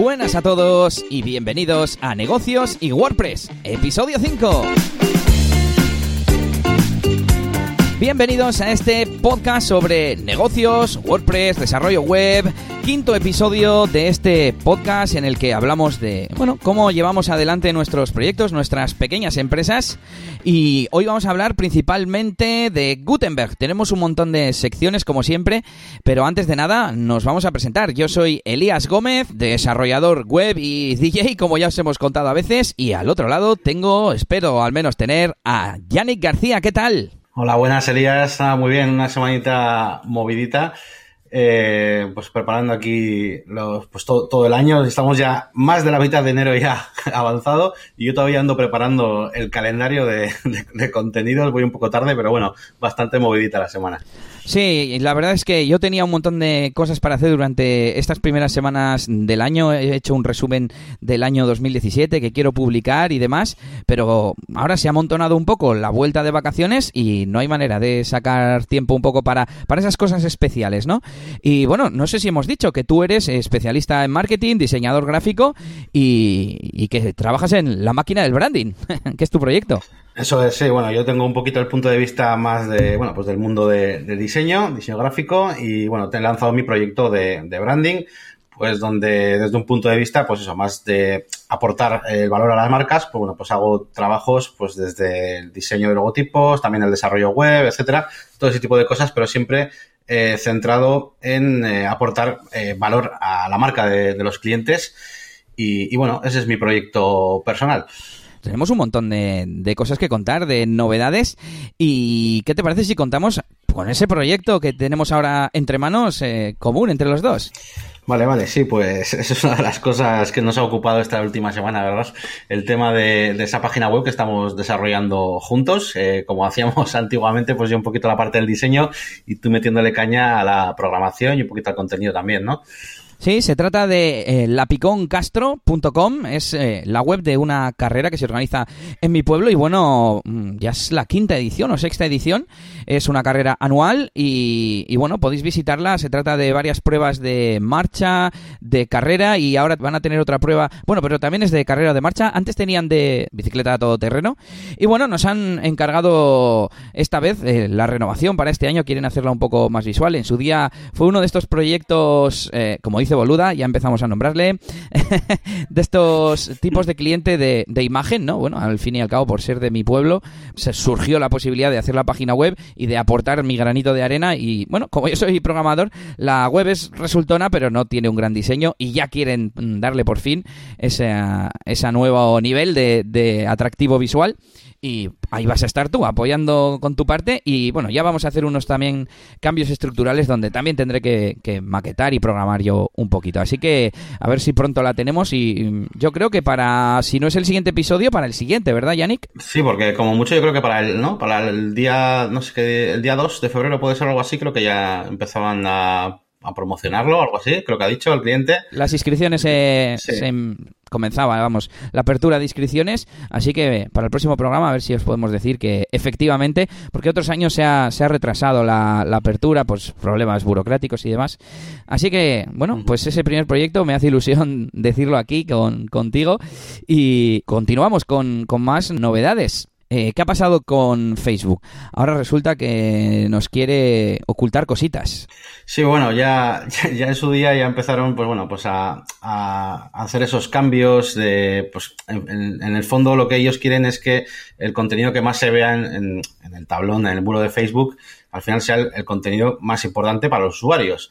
Buenas a todos y bienvenidos a Negocios y WordPress, episodio 5. Bienvenidos a este podcast sobre negocios, WordPress, desarrollo web, quinto episodio de este podcast en el que hablamos de, bueno, cómo llevamos adelante nuestros proyectos, nuestras pequeñas empresas y hoy vamos a hablar principalmente de Gutenberg. Tenemos un montón de secciones como siempre, pero antes de nada nos vamos a presentar. Yo soy Elías Gómez, desarrollador web y DJ, como ya os hemos contado a veces, y al otro lado tengo, espero al menos tener a Yannick García. ¿Qué tal? Hola, buenas Elías. muy bien, una semanita movidita. Eh, pues preparando aquí los, pues todo, el año. Estamos ya más de la mitad de enero ya avanzado y yo todavía ando preparando el calendario de, de contenidos. Voy un poco tarde, pero bueno, bastante movidita la semana. Sí, la verdad es que yo tenía un montón de cosas para hacer durante estas primeras semanas del año. He hecho un resumen del año 2017 que quiero publicar y demás, pero ahora se ha amontonado un poco la vuelta de vacaciones y no hay manera de sacar tiempo un poco para, para esas cosas especiales, ¿no? Y bueno, no sé si hemos dicho que tú eres especialista en marketing, diseñador gráfico y, y que trabajas en la máquina del branding, que es tu proyecto. Eso es, sí, bueno, yo tengo un poquito el punto de vista más de, bueno, pues del mundo de, diseño, diseño gráfico, y bueno, te he lanzado mi proyecto de, branding, pues donde desde un punto de vista, pues eso, más de aportar el valor a las marcas, pues bueno, pues hago trabajos pues desde el diseño de logotipos, también el desarrollo web, etcétera, todo ese tipo de cosas, pero siempre eh, centrado en eh, aportar eh, valor a la marca de, los clientes. y bueno, ese es mi proyecto personal tenemos un montón de, cosas que contar, de novedades. ¿Y qué te parece si contamos con ese proyecto que tenemos ahora entre manos eh, común entre los dos? Vale, vale, sí, pues eso es una de las cosas que nos ha ocupado esta última semana, ¿verdad? El tema de, esa página web que estamos desarrollando juntos, eh, como hacíamos antiguamente, pues yo un poquito la parte del diseño y tú metiéndole caña a la programación y un poquito al contenido también, ¿no? Sí, se trata de eh, lapiconcastro.com, es eh, la web de una carrera que se organiza en mi pueblo y bueno, mm, ya es la quinta edición o sexta edición, es una carrera anual y, bueno, podéis visitarla, se trata de varias pruebas de marcha, de carrera y ahora van a tener otra prueba, bueno, pero también es de carrera de marcha, antes tenían de bicicleta a todo terreno y bueno, nos han encargado esta vez eh, la renovación para este año, quieren hacerla un poco más visual, en su día fue uno de estos proyectos, como dice boluda, ya empezamos a nombrarle, de estos tipos de cliente de, imagen, ¿no? Bueno, al fin y al cabo, por ser de mi pueblo, se surgió la posibilidad de hacer la página web y de aportar mi granito de arena y, bueno, como yo soy programador, la web es resultona, pero no tiene un gran diseño y ya quieren darle por fin ese, ese nuevo nivel de, de atractivo visual y ahí vas a estar tú apoyando con tu parte y bueno, ya vamos a hacer unos también cambios estructurales donde también tendré que, maquetar y programar yo un poquito. Así que a ver si pronto la tenemos y yo creo que para, si no es el siguiente episodio, para el siguiente, ¿verdad, Yannick? Sí, porque como mucho yo creo que para el, ¿no? Para el día, no sé qué, el día 2 de febrero puede ser algo así, creo que ya empezaban a a promocionarlo, algo así, creo que ha dicho el cliente. Las inscripciones se, comenzaba, vamos, la apertura de inscripciones, así que para el próximo programa a ver si os podemos decir que efectivamente, porque otros años se ha, se ha retrasado la, apertura, pues problemas burocráticos y demás. Así que, bueno, pues ese primer proyecto me hace ilusión decirlo aquí con, contigo y continuamos con, con más novedades. Eh, ¿Qué ha pasado con Facebook? Ahora resulta que nos quiere ocultar cositas. Sí, bueno, ya, ya en su día ya empezaron, pues bueno, pues a, hacer esos cambios pues en, el fondo lo que ellos quieren es que el contenido que más se vea en, el tablón, en el muro de Facebook, al final sea el, contenido más importante para los usuarios.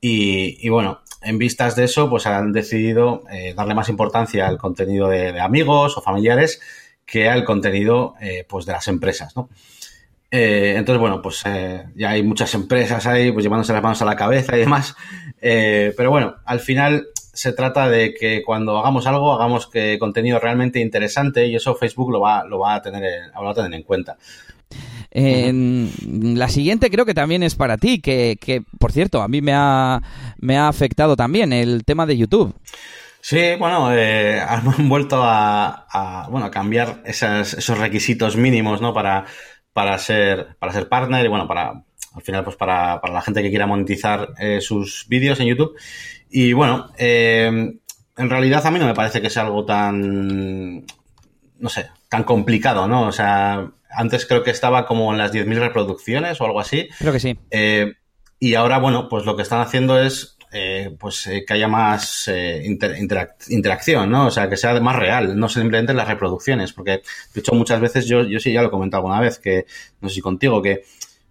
Y, bueno, en vistas de eso, pues han decidido eh, darle más importancia al contenido de amigos o familiares que al contenido eh, pues de las empresas, ¿no? Eh, entonces, bueno, pues eh, ya hay muchas empresas ahí pues llevándose las manos a la cabeza y demás. pero bueno, al final se trata de que cuando hagamos algo, hagamos que contenido realmente interesante y eso Facebook lo va, lo va a tener, a tener en cuenta. la siguiente creo que también es para ti, que, que por cierto, a mí me ha, me ha afectado también el tema de YouTube. Sí, bueno, eh, han vuelto a, bueno, a cambiar esos requisitos mínimos, ¿no? Para, para ser, para ser partner y bueno, para, al final, pues para, para la gente que quiera monetizar eh, sus vídeos en YouTube. Y bueno, eh, en realidad a mí no me parece que sea algo tan, no sé, tan complicado, ¿no? O sea, antes creo que estaba como en las 10.000 reproducciones o algo así. Creo que sí. Eh, y ahora, bueno, pues lo que están haciendo es eh, pues eh, que haya más eh, interacción, ¿no? O sea, que sea más real, no simplemente las reproducciones, porque de hecho muchas veces yo, yo sí ya lo he comentado alguna vez, que no sé si contigo, que,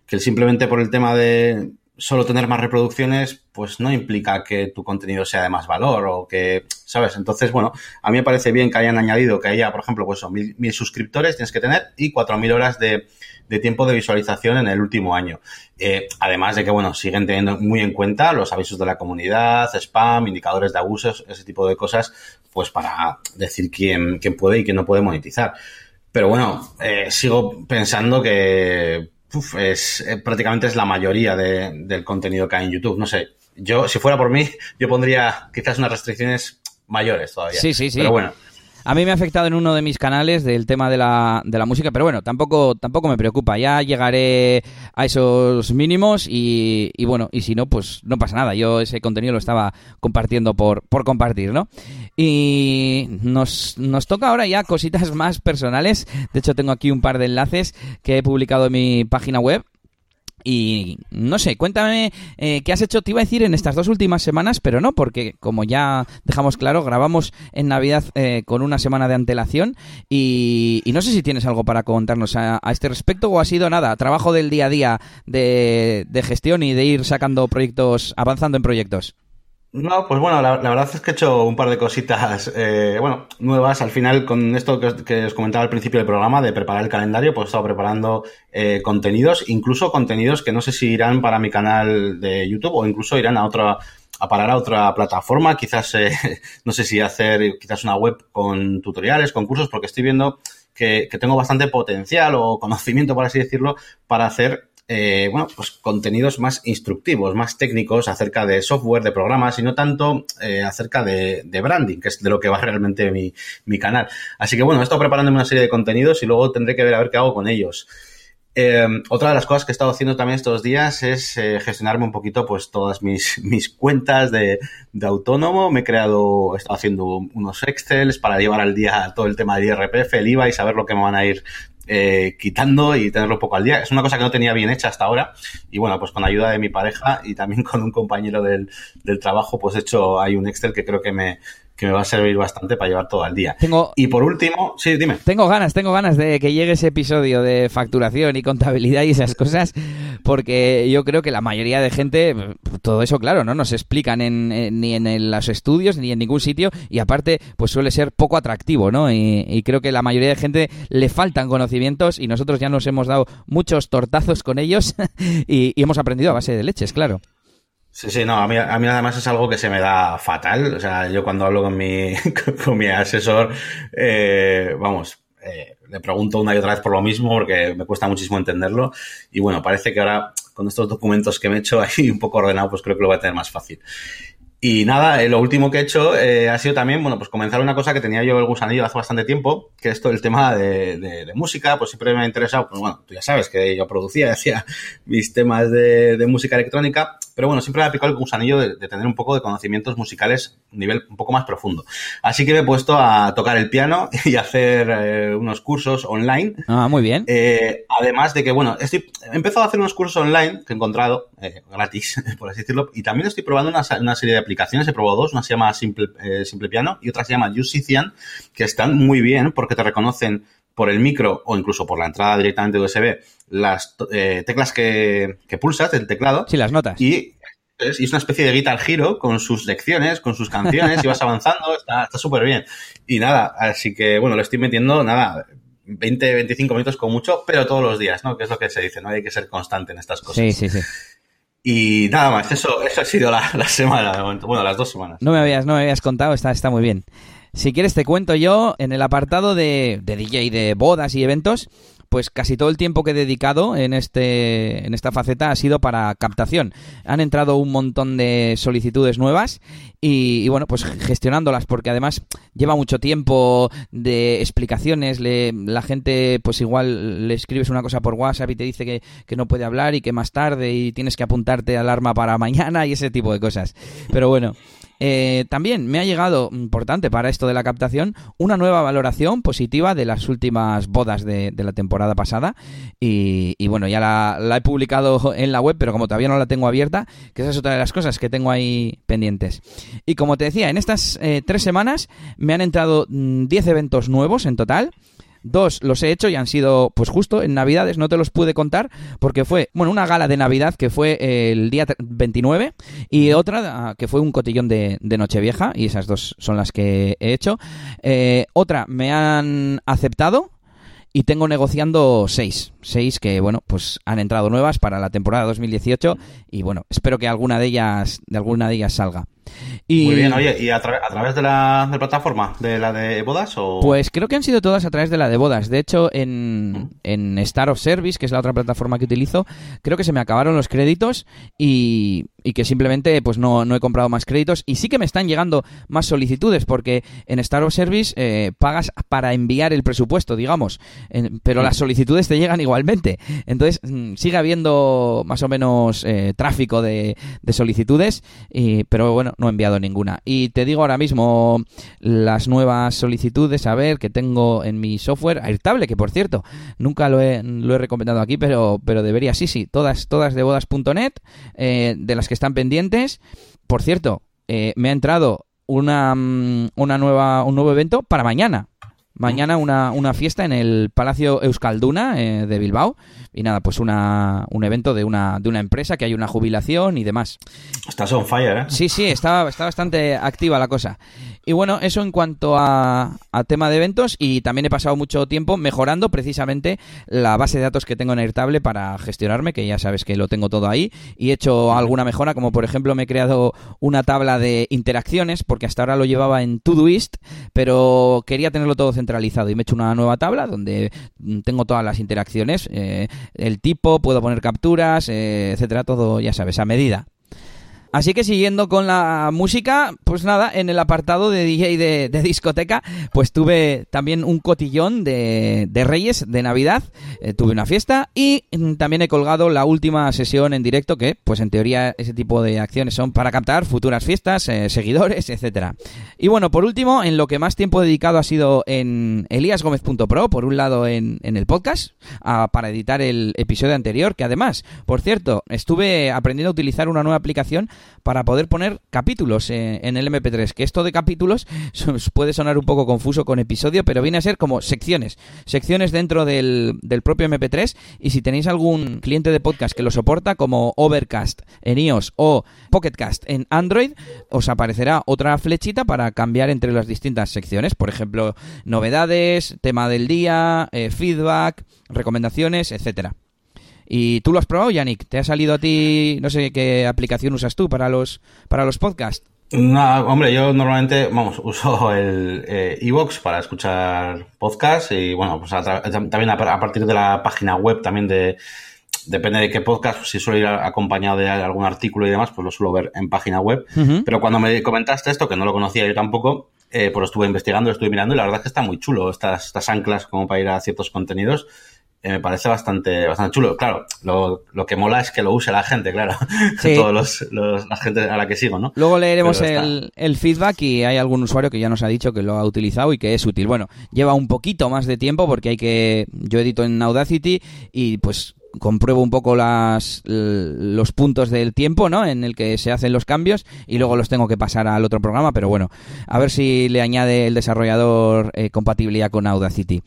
que simplemente por el tema de solo tener más reproducciones, pues no implica que tu contenido sea de más valor o que, ¿sabes? Entonces, bueno, a mí me parece bien que hayan añadido que haya, por ejemplo, pues son mil, mil suscriptores tienes que tener y cuatro mil horas de, de tiempo de visualización en el último año. Eh, además de que, bueno, siguen teniendo muy en cuenta los avisos de la comunidad, spam, indicadores de abusos, ese tipo de cosas, pues para decir quién, quién puede y quién no puede monetizar. Pero bueno, eh, sigo pensando que es eh, prácticamente es la mayoría de, del contenido que hay en YouTube. No sé, yo, si fuera por mí, yo pondría quizás unas restricciones mayores todavía. Sí, sí, sí. Pero bueno. A mí me ha afectado en uno de mis canales del tema de la, de la música, pero bueno, tampoco, tampoco me preocupa. Ya llegaré a esos mínimos y, bueno, y si no, pues no pasa nada. Yo ese contenido lo estaba compartiendo por, por compartir, ¿no? Y nos, nos toca ahora ya cositas más personales. De hecho, tengo aquí un par de enlaces que he publicado en mi página web y no sé, cuéntame eh, qué has hecho, te iba a decir en estas dos últimas semanas, pero no, porque como ya dejamos claro, grabamos en Navidad eh, con una semana de antelación y, y, no sé si tienes algo para contarnos a, este respecto o ha sido nada, trabajo del día a día de gestión y de ir sacando proyectos, avanzando en proyectos. No, pues bueno, la, verdad es que he hecho un par de cositas, eh, bueno, nuevas. Al final, con esto que os, que os, comentaba al principio del programa, de preparar el calendario, pues he estado preparando eh, contenidos, incluso contenidos que no sé si irán para mi canal de YouTube o incluso irán a otra, a parar a otra plataforma. Quizás, eh, no sé si hacer quizás una web con tutoriales, con cursos, porque estoy viendo que, que tengo bastante potencial o conocimiento, por así decirlo, para hacer eh, bueno, pues contenidos más instructivos, más técnicos acerca de software, de programas y no tanto eh, acerca de, branding, que es de lo que va realmente mi, mi canal. Así que bueno, he estado preparándome una serie de contenidos y luego tendré que ver a ver qué hago con ellos. Eh, otra de las cosas que he estado haciendo también estos días es eh, gestionarme un poquito pues todas mis, mis cuentas de, de, autónomo. Me he creado, he estado haciendo unos Excels para llevar al día todo el tema del IRPF, el IVA y saber lo que me van a ir eh, quitando y tenerlo poco al día. Es una cosa que no tenía bien hecha hasta ahora y bueno, pues con ayuda de mi pareja y también con un compañero del, del trabajo, pues he hecho, hay un Excel que creo que me, que me va a servir bastante para llevar todo el día. Tengo, y por último, sí, dime. Tengo ganas, tengo ganas de que llegue ese episodio de facturación y contabilidad y esas cosas, porque yo creo que la mayoría de gente, todo eso, claro, no nos explican en, en, ni en los estudios ni en ningún sitio, y aparte, pues suele ser poco atractivo, ¿no? Y, y creo que la mayoría de gente le faltan conocimientos y nosotros ya nos hemos dado muchos tortazos con ellos y, y hemos aprendido a base de leches, claro. Sí, sí, no, a mí, a mí además es algo que se me da fatal. O sea, yo cuando hablo con mi, con mi asesor, eh, vamos, eh, le pregunto una y otra vez por lo mismo porque me cuesta muchísimo entenderlo. Y bueno, parece que ahora con estos documentos que me he hecho ahí un poco ordenado, pues creo que lo voy a tener más fácil. Y nada, eh, lo último que he hecho eh, ha sido también, bueno, pues comenzar una cosa que tenía yo el gusanillo hace bastante tiempo, que es todo el tema de, de, de música, pues siempre me ha interesado, pues bueno, tú ya sabes que yo producía, hacía mis temas de, de música electrónica, pero bueno, siempre me ha picado el gusanillo de, de, tener un poco de conocimientos musicales a nivel un poco más profundo. Así que me he puesto a tocar el piano y a hacer eh, unos cursos online. Ah, muy bien. Eh, además de que, bueno, estoy, he empezado a hacer unos cursos online que he encontrado, eh, gratis, por así decirlo, y también estoy probando una, una serie de aplicaciones, he probado dos, una se llama Simple, eh, Simple Piano y otra se llama Musician, que están muy bien porque te reconocen por el micro o incluso por la entrada directamente USB las eh, teclas que, que, pulsas del teclado. Sí, las notas. Y es, una especie de Guitar Hero con sus lecciones, con sus canciones y vas avanzando, está súper bien. Y nada, así que bueno, lo estoy metiendo, nada, 20, 25 minutos con mucho, pero todos los días, ¿no? Que es lo que se dice, ¿no? Hay que ser constante en estas cosas. Sí, sí, sí. Y nada más, eso, eso ha sido la, la semana. Bueno, las dos semanas. No me habías, no me habías contado, está, está muy bien. Si quieres te cuento yo, en el apartado de, de DJ de bodas y eventos, pues casi todo el tiempo que he dedicado en, este, en esta faceta ha sido para captación. Han entrado un montón de solicitudes nuevas y, bueno, pues gestionándolas, porque además lleva mucho tiempo de explicaciones, le, la gente pues igual le escribes una cosa por WhatsApp y te dice que, que no puede hablar y que más tarde y tienes que apuntarte alarma para mañana y ese tipo de cosas. Pero bueno. Eh, también me ha llegado, importante para esto de la captación, una nueva valoración positiva de las últimas bodas de, la temporada pasada. Y, bueno, ya la, he publicado en la web, pero como todavía no la tengo abierta, que esa es otra de las cosas que tengo ahí pendientes. Y como te decía, en estas eh, tres semanas me han entrado 10 mm, eventos nuevos en total. Dos los he hecho y han sido, pues justo en Navidades, no te los pude contar porque fue, bueno, una gala de Navidad que fue el día 29 y otra ah, que fue un cotillón de, Nochevieja y esas dos son las que he hecho. Eh, otra me han aceptado y tengo negociando seis. Seis que, bueno, pues han entrado nuevas para la temporada 2018 y, bueno, espero que alguna de ellas, de alguna de ellas salga. Muy bien, oye, ¿y a, través de la, plataforma, de la de bodas? O... Pues creo que han sido todas a través de la de bodas. De hecho, en, en Star of Service, que es la otra plataforma que utilizo, creo que se me acabaron los créditos y, y que simplemente pues no, no, he comprado más créditos. Y sí que me están llegando más solicitudes, porque en Star of Service eh, pagas para enviar el presupuesto, digamos, pero las solicitudes te llegan igualmente. Entonces, mm, sigue habiendo más o menos eh, tráfico de, de solicitudes, y, pero bueno, no he enviado ninguna. Y te digo ahora mismo las nuevas solicitudes, a ver, que tengo en mi software Airtable, que por cierto, nunca lo he, lo he recomendado aquí, pero, pero debería, sí, sí, todas, todas de bodas.net, eh, de las que están pendientes. Por cierto, eh, me ha entrado una, mm, una nueva, un nuevo evento para mañana. Mañana una, una fiesta en el Palacio Euskalduna eh, de Bilbao. Y nada, pues una, un evento de una, de una empresa que hay una jubilación y demás. Estás on fire, ¿eh? Sí, sí, está, está bastante activa la cosa. Y bueno, eso en cuanto a, tema de eventos y también he pasado mucho tiempo mejorando precisamente la base de datos que tengo en Airtable para gestionarme, que ya sabes que lo tengo todo ahí y he hecho alguna mejora, como por ejemplo me he creado una tabla de interacciones, porque hasta ahora lo llevaba en Todoist, pero quería tenerlo todo centralizado y me he hecho una nueva tabla donde tengo todas las interacciones, eh, el tipo, puedo poner capturas, eh, etcétera, todo ya sabes, a medida. Así que siguiendo con la música, pues nada, en el apartado de DJ de, discoteca, pues tuve también un cotillón de, Reyes de Navidad, eh, tuve una fiesta y mm, también he colgado la última sesión en directo que, pues en teoría ese tipo de acciones son para captar futuras fiestas, eh, seguidores, etcétera. Y bueno, por último, en lo que más tiempo he dedicado ha sido en eliasgomez.pro, por un lado en, el podcast, para editar el episodio anterior, que además, por cierto, estuve aprendiendo a utilizar una nueva aplicación para poder poner capítulos eh, en el MP3. Que esto de capítulos puede sonar un poco confuso con episodio, pero viene a ser como secciones. Secciones dentro del, propio MP3. Y si tenéis algún cliente de podcast que lo soporta, como Overcast en iOS o Pocketcast en Android, os aparecerá otra flechita para cambiar entre las distintas secciones. Por ejemplo, novedades, tema del día, eh, feedback, recomendaciones, etcétera. ¿Y tú lo has probado, Yannick? ¿Te ha salido a ti, no sé qué aplicación usas tú para los, para los podcasts? No, hombre, yo normalmente, vamos, uso el Evox para escuchar podcasts y bueno, pues también a, partir de la página web también de, depende de qué podcast, si suelo ir acompañado de algún artículo y demás, pues lo suelo ver en página web. Pero cuando me comentaste esto, que no lo conocía yo tampoco, eh, pues lo estuve investigando, lo estuve mirando y la verdad es que está muy chulo estas, estas anclas como para ir a ciertos contenidos. Eh, me parece bastante, bastante chulo. Claro, lo, lo, que mola es que lo use la gente, claro. Todos los, la gente a la que sigo, ¿no? Luego leeremos el, el, feedback y hay algún usuario que ya nos ha dicho que lo ha utilizado y que es útil. Bueno, lleva un poquito más de tiempo porque hay que. Yo edito en Audacity y pues compruebo un poco las, los puntos del tiempo ¿no? en el que se hacen los cambios y luego los tengo que pasar al otro programa, pero bueno, a ver si le añade el desarrollador eh, compatibilidad con Audacity.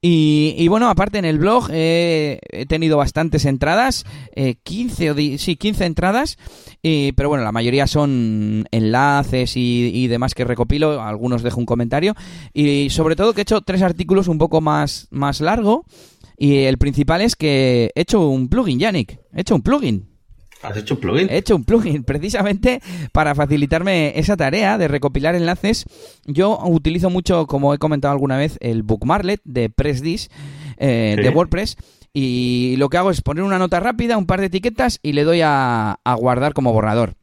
Y, bueno, aparte en el blog he tenido bastantes entradas, 15 eh, sí, 15 entradas, pero bueno, la mayoría son enlaces y, demás que recopilo, algunos dejo un comentario y sobre todo que he hecho tres artículos un poco más, más largo y el principal es que he hecho un plugin, Yannick, he hecho un plugin. ¿Has hecho un plugin? He hecho un plugin precisamente para facilitarme esa tarea de recopilar enlaces. Yo utilizo mucho, como he comentado alguna vez, el Bookmarlet de Pressdish eh, de WordPress y lo que hago es poner una nota rápida, un par de etiquetas y le doy a guardar como borrador.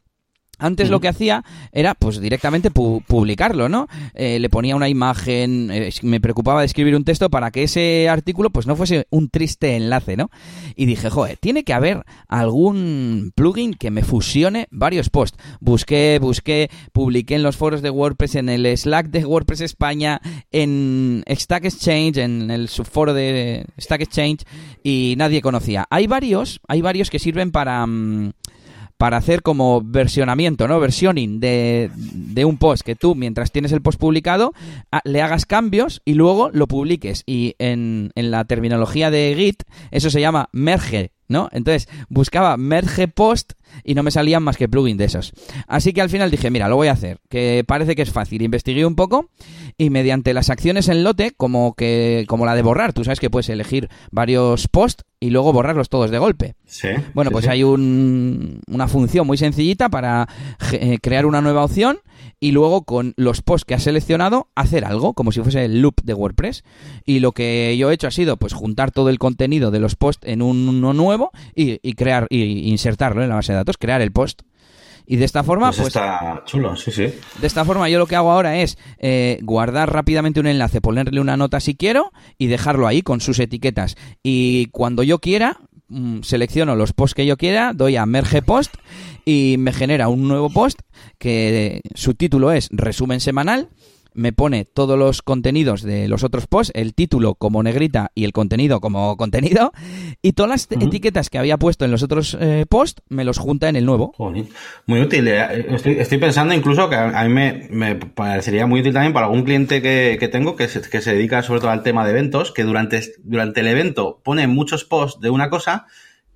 Antes lo que hacía era, pues directamente publicarlo, ¿no? Eh, le ponía una imagen, eh, me preocupaba de escribir un texto para que ese artículo, pues no fuese un triste enlace, ¿no? Y dije, joder, tiene que haber algún plugin que me fusione varios posts. Busqué, busqué, publiqué en los foros de WordPress, en el Slack de WordPress España, en Stack Exchange, en el subforo de Stack Exchange, y nadie conocía. Hay varios, hay varios que sirven para... Mm, para hacer como versionamiento, ¿no? Versioning de, de, un post que tú, mientras tienes el post publicado, le hagas cambios y luego lo publiques. Y en, en la terminología de Git, eso se llama merge ¿no? Entonces buscaba merge post y no me salían más que plugins de esos. Así que al final dije, mira, lo voy a hacer, que parece que es fácil. Investigué un poco y mediante las acciones en lote, como que como la de borrar, tú sabes que puedes elegir varios posts y luego borrarlos todos de golpe. Sí. Bueno, pues hay un, una función muy sencillita para eh, crear una nueva opción y luego con los posts que has seleccionado hacer algo, como si fuese el loop de WordPress. Y lo que yo he hecho ha sido pues juntar todo el contenido de los posts en uno nuevo y, crear y insertarlo en la base de datos, crear el post. Y de esta forma, pues, pues, está chulo, sí, sí. De esta forma, yo lo que hago ahora es eh, guardar rápidamente un enlace, ponerle una nota si quiero y dejarlo ahí con sus etiquetas. Y cuando yo quiera, mm, selecciono los posts que yo quiera, doy a merge post y me genera un nuevo post que su título es resumen semanal me pone todos los contenidos de los otros posts, el título como negrita y el contenido como contenido, y todas las etiquetas que había puesto en los otros eh, posts me los junta en el nuevo. Muy útil. Eh. Estoy, pensando incluso que a mí me, parecería muy útil también para algún cliente que, tengo que se, que se dedica sobre todo al tema de eventos, que durante, durante el evento pone muchos posts de una cosa.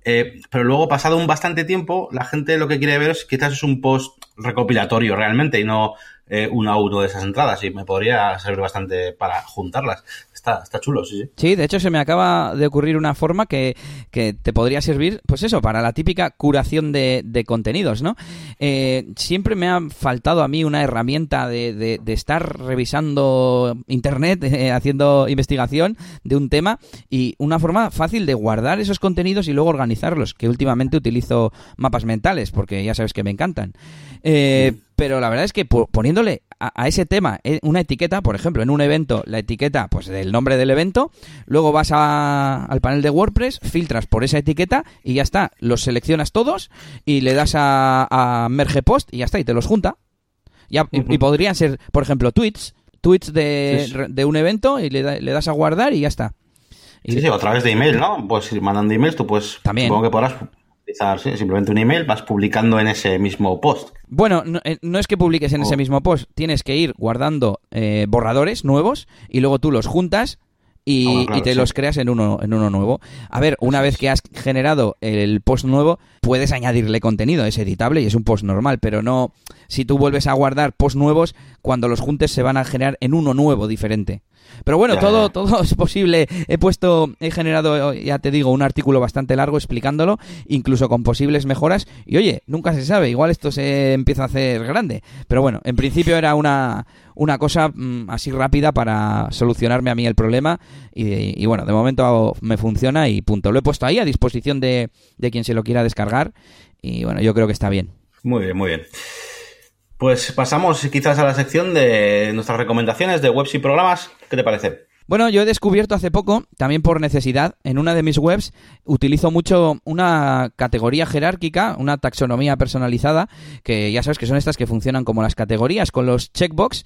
Eh, pero luego, pasado un bastante tiempo, la gente lo que quiere ver es quizás es un post recopilatorio realmente y no eh, uno a uno de esas entradas y me podría servir bastante para juntarlas. Está, está chulo, sí, sí. Sí, de hecho se me acaba de ocurrir una forma que, te podría servir, pues eso, para la típica curación de, contenidos, ¿no? Eh, siempre me ha faltado a mí una herramienta de, estar revisando internet, eh, haciendo investigación de un tema y una forma fácil de guardar esos contenidos y luego organizarlos, que últimamente utilizo mapas mentales porque ya sabes que me encantan. Eh, pero la verdad es que poniéndole a, ese tema eh, una etiqueta, por ejemplo, en un evento, la etiqueta pues del nombre del evento, luego vas al panel de WordPress, filtras por esa etiqueta y ya está, los seleccionas todos y le das a, merge post y ya está, y te los junta. Ya, y, podrían ser, por ejemplo, tweets, tweets de, un evento y le, das a guardar y ya está. sí, sí, a través de email, ¿no? Pues mandando emails, tú pues También. supongo que podrás simplemente un email, vas publicando en ese mismo post. Bueno, no, eh, es que publiques en ese oh. mismo post, tienes que ir guardando eh, borradores nuevos y luego tú los juntas y, ah, te los creas en uno, en uno nuevo. A ver, una vez que has generado el post nuevo, puedes añadirle contenido, es editable y es un post normal, pero no, si tú vuelves a guardar post nuevos, cuando los juntes se van a generar en uno nuevo diferente. Pero bueno, todo, todo es posible. He puesto, he generado, ya te digo, un artículo bastante largo explicándolo, incluso con posibles mejoras. Y oye, nunca se sabe, igual esto se empieza a hacer grande. Pero bueno, en principio era una, una cosa mm, así rápida para solucionarme a mí el problema. Y, bueno, de momento me funciona y punto. Lo he puesto ahí a disposición de, de quien se lo quiera descargar. Y bueno, yo creo que está bien. Muy bien, muy bien. Pues pasamos quizás a la sección de nuestras recomendaciones de webs y programas. ¿Qué te parece? Bueno, yo he descubierto hace poco, también por necesidad, en una de mis webs utilizo mucho una categoría jerárquica, una taxonomía personalizada, que ya sabes que son estas que funcionan como las categorías, con los checkbox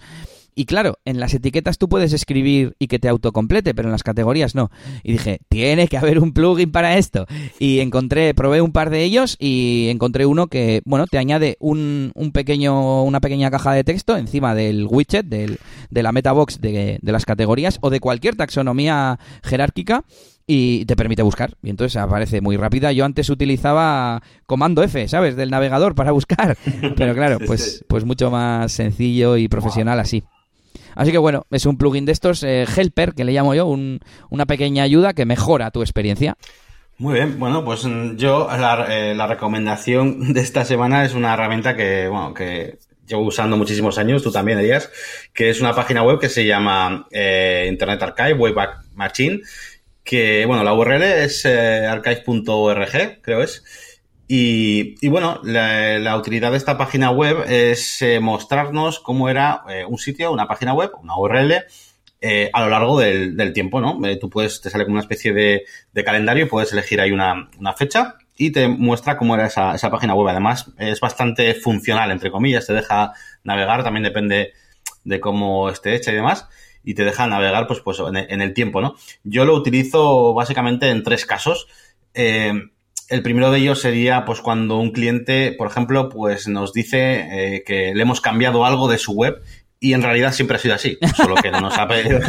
y claro, en las etiquetas tú puedes escribir y que te autocomplete, pero en las categorías no. Y dije, tiene que haber un plugin para esto. Y encontré, probé un par de ellos y encontré uno que, bueno, te añade un, un pequeño, una pequeña caja de texto encima del widget, del, de la metabox de, de las categorías o de cualquier taxonomía jerárquica y te permite buscar. Y entonces aparece muy rápida. Yo antes utilizaba comando F, ¿sabes? Del navegador para buscar. Pero claro, pues, pues mucho más sencillo y profesional así. Así que bueno, es un plugin de estos, eh, Helper, que le llamo yo, una pequeña ayuda que mejora tu experiencia. Muy bien, bueno, pues mm, yo eh, la, recomendación de esta semana es una herramienta que, bueno, que llevo usando muchísimos años, tú también, Elías, que es una página web que se llama eh, Internet Archive, Wayback Machine, que, bueno, la URL es archive.org, creo es. Y, bueno, la, utilidad de esta página web es eh, mostrarnos cómo era eh, un sitio, una página web, una URL, a lo largo del, tiempo, ¿no? tú puedes, te sale como una especie de, calendario y puedes elegir ahí una, fecha y te muestra cómo era esa, esa, página web. Además, es bastante funcional, entre comillas, te deja navegar, también depende de cómo esté hecha y demás y te deja navegar pues, pues en, el tiempo, ¿no? Yo lo utilizo básicamente en tres casos. Eh, el primero de ellos sería pues cuando un cliente, por ejemplo, pues nos dice eh, que le hemos cambiado algo de su web y en realidad siempre ha sido así, solo que no nos ha pedido,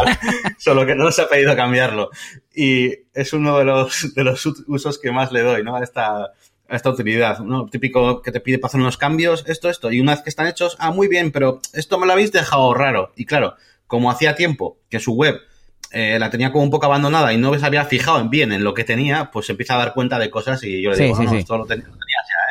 solo que no nos ha pedido cambiarlo. Y es uno de los, de los usos que más le doy, ¿no? A esta, esta utilidad, ¿no? Típico que te pide para hacer unos cambios, esto, esto, y una vez que están hechos, ah, muy bien, pero esto me lo habéis dejado raro. Y claro, como hacía tiempo que su web eh, la tenía como un poco abandonada y no se había fijado bien en lo que tenía, pues se empieza a dar cuenta de cosas y yo le digo, no, esto lo, tenía.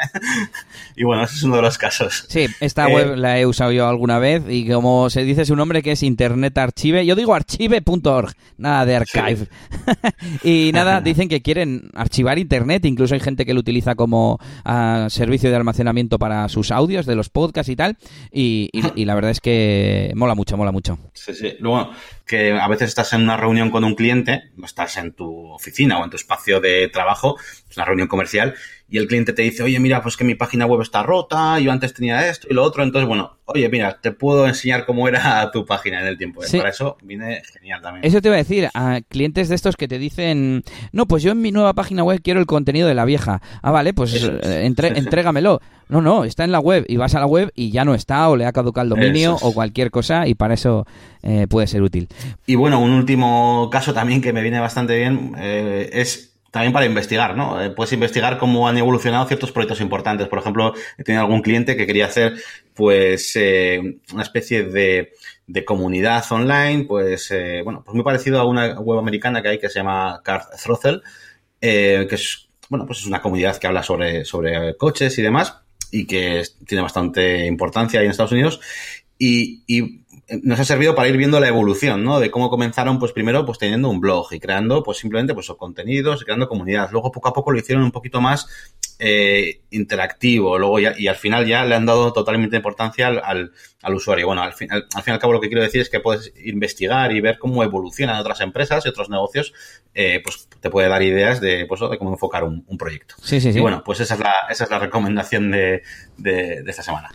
y bueno, ese es uno de los casos. Sí, esta eh, web la he usado yo alguna vez y como se dice su nombre que es Internet Archive, yo digo archive.org, nada de archive. y nada, dicen que quieren archivar Internet, incluso hay gente que lo utiliza como ah, servicio de almacenamiento para sus audios de los podcasts y tal, y, y la verdad es que mola mucho, mola mucho. Sí, sí. Luego, que a veces estás en una reunión con un cliente, estás en tu oficina o en tu espacio de trabajo, es una reunión comercial, y el cliente te dice, oye, mira, pues que mi página web está rota, yo antes tenía esto y lo otro, entonces, bueno, oye, mira, te puedo enseñar cómo era tu página en el tiempo. Para eso viene genial también. Eso te iba a decir, a clientes de estos que te dicen, no, pues yo en mi nueva página web quiero el contenido de la vieja. Ah, vale, pues eh, entrégamelo. No, no, está en la web y vas a la web y ya no está o le ha caducado el dominio o cualquier cosa y para eso eh, puede ser útil. Y bueno, un último caso también que me viene bastante bien eh, es también para investigar, ¿no? Eh, puedes investigar cómo han evolucionado ciertos proyectos importantes. Por ejemplo, he tenido algún cliente que quería hacer, pues, eh, una especie de, de, comunidad online, pues, eh, bueno, pues muy parecido a una web americana que hay que se llama Car Throttle, que es, bueno, pues es una comunidad que habla sobre, sobre coches y demás y que tiene bastante importancia ahí en Estados Unidos. Y, y nos ha servido para ir viendo la evolución, ¿no? De cómo comenzaron, pues primero, pues teniendo un blog y creando, pues simplemente, pues contenidos y creando comunidades. Luego, poco a poco lo hicieron un poquito más eh, interactivo. Luego ya, y al final ya le han dado totalmente importancia al, al, usuario. Bueno, al fin, al, fin y al cabo lo que quiero decir es que puedes investigar y ver cómo evolucionan otras empresas y otros negocios, eh, pues te puede dar ideas de, pues, de cómo enfocar un, proyecto. Sí, sí, sí. Y bueno, pues esa es la, esa es la recomendación de, de, de esta semana.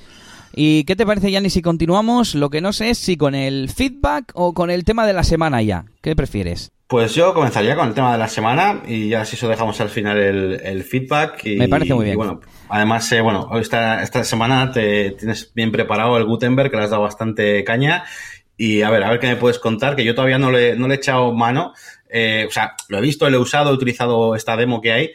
¿Y qué te parece, Yanni, si continuamos? Lo que no sé es si con el feedback o con el tema de la semana ya. ¿Qué prefieres? Pues yo comenzaría con el tema de la semana y ya si eso dejamos al final el, feedback. Y, Me parece muy bien. bueno, además, eh, bueno, esta, esta semana te tienes bien preparado el Gutenberg, que le has dado bastante caña. Y a ver, a ver qué me puedes contar, que yo todavía no le, no le he echado mano. Eh, o sea, lo he visto, lo he usado, he utilizado esta demo que hay,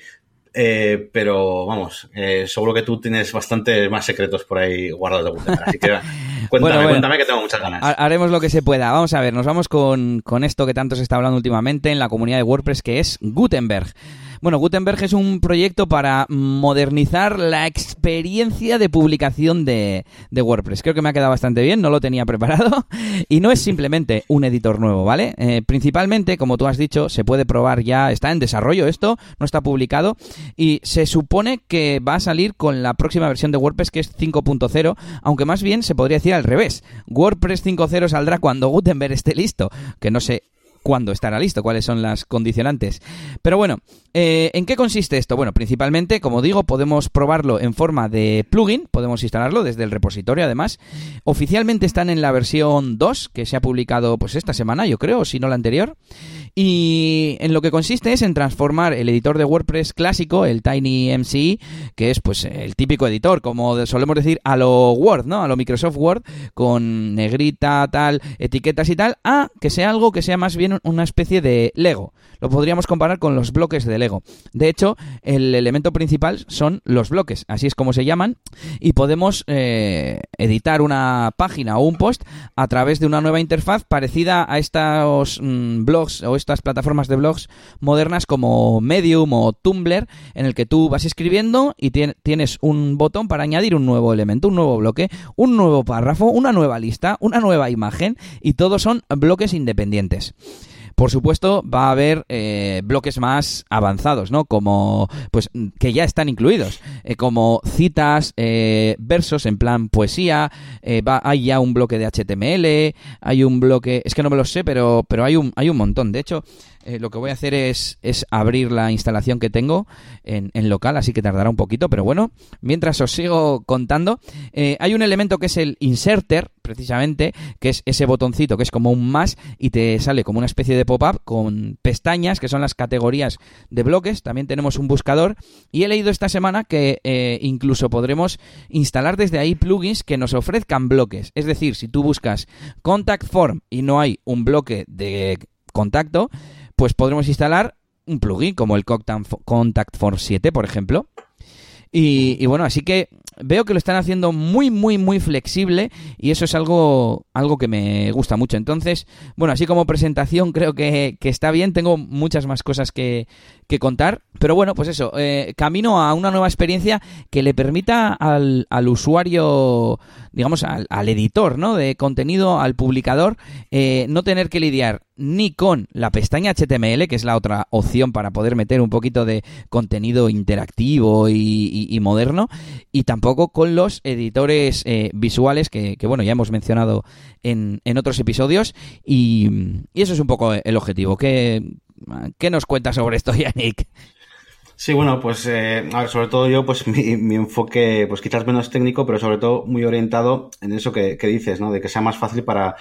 eh, pero vamos, eh, seguro que tú tienes bastante más secretos por ahí guardados de Gutenberg. Así que cuéntame, cuéntame que tengo muchas ganas. Haremos lo que se pueda. Vamos a ver, nos vamos con, con esto que tanto se está hablando últimamente en la comunidad de WordPress que es Gutenberg. Bueno, Gutenberg es un proyecto para modernizar la experiencia de publicación de, WordPress. Creo que me ha quedado bastante bien, no lo tenía preparado. Y no es simplemente un editor nuevo, ¿vale? Eh, principalmente, como tú has dicho, se puede probar ya, está en desarrollo esto, no está publicado. Y se supone que va a salir con la próxima versión de WordPress que es 5.0, aunque más bien se podría decir al revés. WordPress 5.0 saldrá cuando Gutenberg esté listo, que no sé cuándo estará listo, cuáles son las condicionantes. Pero bueno, eh, ¿en qué consiste esto? Bueno, principalmente, como digo, podemos probarlo en forma de plugin, podemos instalarlo desde el repositorio además. Oficialmente están en la versión 2, que se ha publicado pues esta semana, yo creo, si no la anterior. Y en lo que consiste es en transformar el editor de WordPress clásico, el Tiny MCE, que es pues el típico editor, como solemos decir, a lo Word, ¿no? A lo Microsoft Word, con negrita, tal, etiquetas y tal, a que sea algo que sea más bien una especie de Lego. Lo podríamos comparar con los bloques de Lego. De hecho, el elemento principal son los bloques, así es como se llaman, y podemos eh, editar una página o un post a través de una nueva interfaz parecida a estos mm, blogs o estas plataformas de blogs modernas como Medium o Tumblr, en el que tú vas escribiendo y tienes un botón para añadir un nuevo elemento, un nuevo bloque, un nuevo párrafo, una nueva lista, una nueva imagen, y todos son bloques independientes. Por supuesto, va a haber eh, bloques más avanzados, ¿no? Como, pues, que ya están incluidos, eh, como citas, eh, versos en plan poesía, va, hay ya un bloque de HTML, hay un bloque, es que no me lo sé, pero, pero hay un, hay un montón. De hecho, eh, lo que voy a hacer es, es, abrir la instalación que tengo en, en, local, así que tardará un poquito, pero bueno, mientras os sigo contando, eh, hay un elemento que es el inserter, precisamente, que es ese botoncito que es como un más y te sale como una especie de pop-up con pestañas, que son las categorías de bloques, también tenemos un buscador. Y he leído esta semana que eh, incluso podremos instalar desde ahí plugins que nos ofrezcan bloques, es decir, si tú buscas contact form y no hay un bloque de contacto, pues podremos instalar un plugin como el Contact Force 7, por ejemplo. Y, bueno, así que veo que lo están haciendo muy, muy, muy flexible y eso es algo, algo que me gusta mucho. Entonces, bueno, así como presentación creo que, está bien. Tengo muchas más cosas que, que contar. Pero bueno, pues eso, eh, camino a una nueva experiencia que le permita al, al usuario, digamos, al, al, editor, ¿no? De contenido, al publicador, eh, no tener que lidiar ni con la pestaña HTML, que es la otra opción para poder meter un poquito de contenido interactivo y, moderno, y tampoco con los editores eh, visuales que, bueno, ya hemos mencionado en, en otros episodios, y, eso es un poco el objetivo. ¿Qué, nos cuentas sobre esto, Yannick? Sí, bueno, pues eh, sobre todo yo, pues mi, mi, enfoque, pues quizás menos técnico, pero sobre todo muy orientado en eso que, que dices, ¿no? De que sea más fácil para,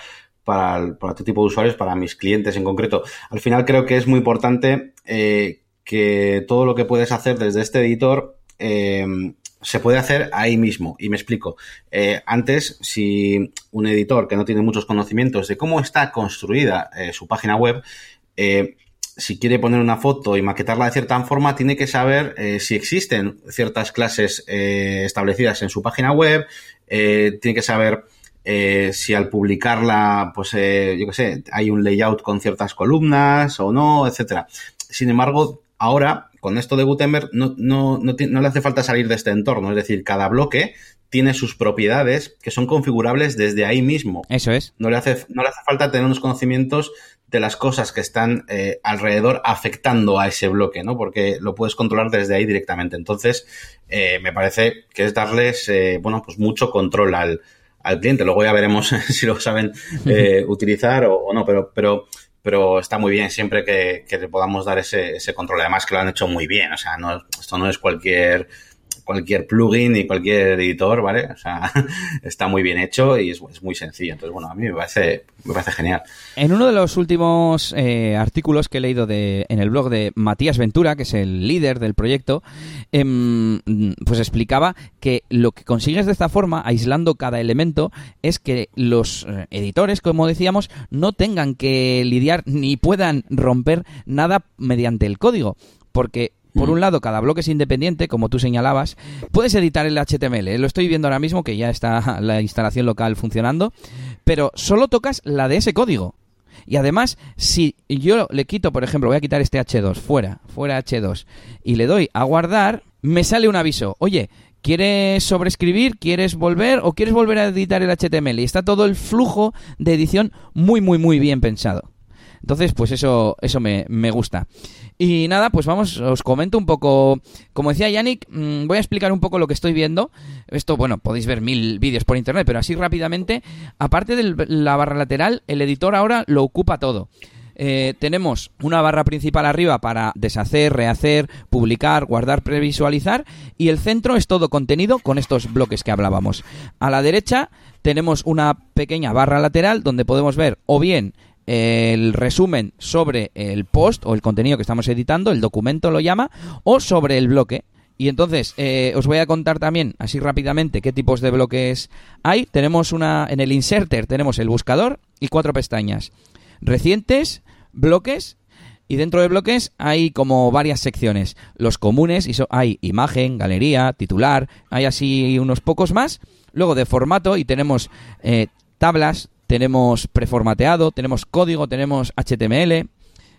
para, para tu tipo de usuarios, para mis clientes en concreto. Al final creo que es muy importante eh, que todo lo que puedes hacer desde este editor eh, se puede hacer ahí mismo. Y me explico. Eh, antes, si un editor que no tiene muchos conocimientos de cómo está construida eh, su página web, si quiere poner una foto y maquetarla de cierta forma, tiene que saber si existen ciertas clases establecidas en su página web, tiene que saber eh, si al publicarla, pues eh, yo qué sé, hay un layout con ciertas columnas o no, etcétera. Sin embargo, ahora, con esto de Gutenberg, no, no, no, no le hace falta salir de este entorno. Es decir, cada bloque tiene sus propiedades que son configurables desde ahí mismo. Eso es. No le hace, no le hace falta tener unos conocimientos de las cosas que están eh, alrededor afectando a ese bloque, ¿no? Porque lo puedes controlar desde ahí directamente. Entonces, eh, me parece que es darles, eh, bueno, pues mucho control al, al cliente. Luego ya veremos si lo saben eh, utilizar o, o, no, pero, pero, pero está muy bien siempre que, que le podamos dar ese, ese, control. Además que lo han hecho muy bien. O sea, no, esto no es cualquier cualquier plugin y cualquier editor, ¿vale? O sea, está muy bien hecho y es, muy sencillo. Entonces, bueno, a mí me parece, me parece genial. En uno de los últimos eh, artículos que he leído de, en el blog de Matías Ventura, que es el líder del proyecto, eh, pues explicaba que lo que consigues de esta forma, aislando cada elemento, es que los eh, editores, como decíamos, no tengan que lidiar ni puedan romper nada mediante el código. Porque por un lado, cada bloque es independiente, como tú señalabas. Puedes editar el HTML, ¿eh? lo estoy viendo ahora mismo que ya está la instalación local funcionando, pero solo tocas la de ese código. Y además, si yo le quito, por ejemplo, voy a quitar este H2, fuera, fuera H2, y le doy a guardar, me sale un aviso. Oye, ¿Quieres sobreescribir? ¿Quieres volver? ¿O quieres volver a editar el HTML? Y está todo el flujo de edición muy, muy, muy bien pensado. Entonces, pues eso, eso me, me gusta. Y nada, pues vamos, os comento un poco. Como decía Yannick, mmm, voy a explicar un poco lo que estoy viendo. Esto, bueno, podéis ver mil vídeos por internet, pero así rápidamente. Aparte de la barra lateral, el editor ahora lo ocupa todo. Eh, tenemos una barra principal arriba para deshacer, rehacer, publicar, guardar, previsualizar y el centro es todo contenido con estos bloques que hablábamos. A la derecha tenemos una pequeña barra lateral donde podemos ver o bien el resumen sobre el post o el contenido que estamos editando, el documento lo llama, o sobre el bloque. Y entonces eh, os voy a contar también así rápidamente qué tipos de bloques hay. Tenemos una en el inserter tenemos el buscador y cuatro pestañas. Recientes, bloques y dentro de bloques hay como varias secciones. Los comunes, y so hay imagen, galería, titular, hay así unos pocos más. Luego de formato y tenemos eh, tablas, tenemos preformateado, tenemos código, tenemos HTML.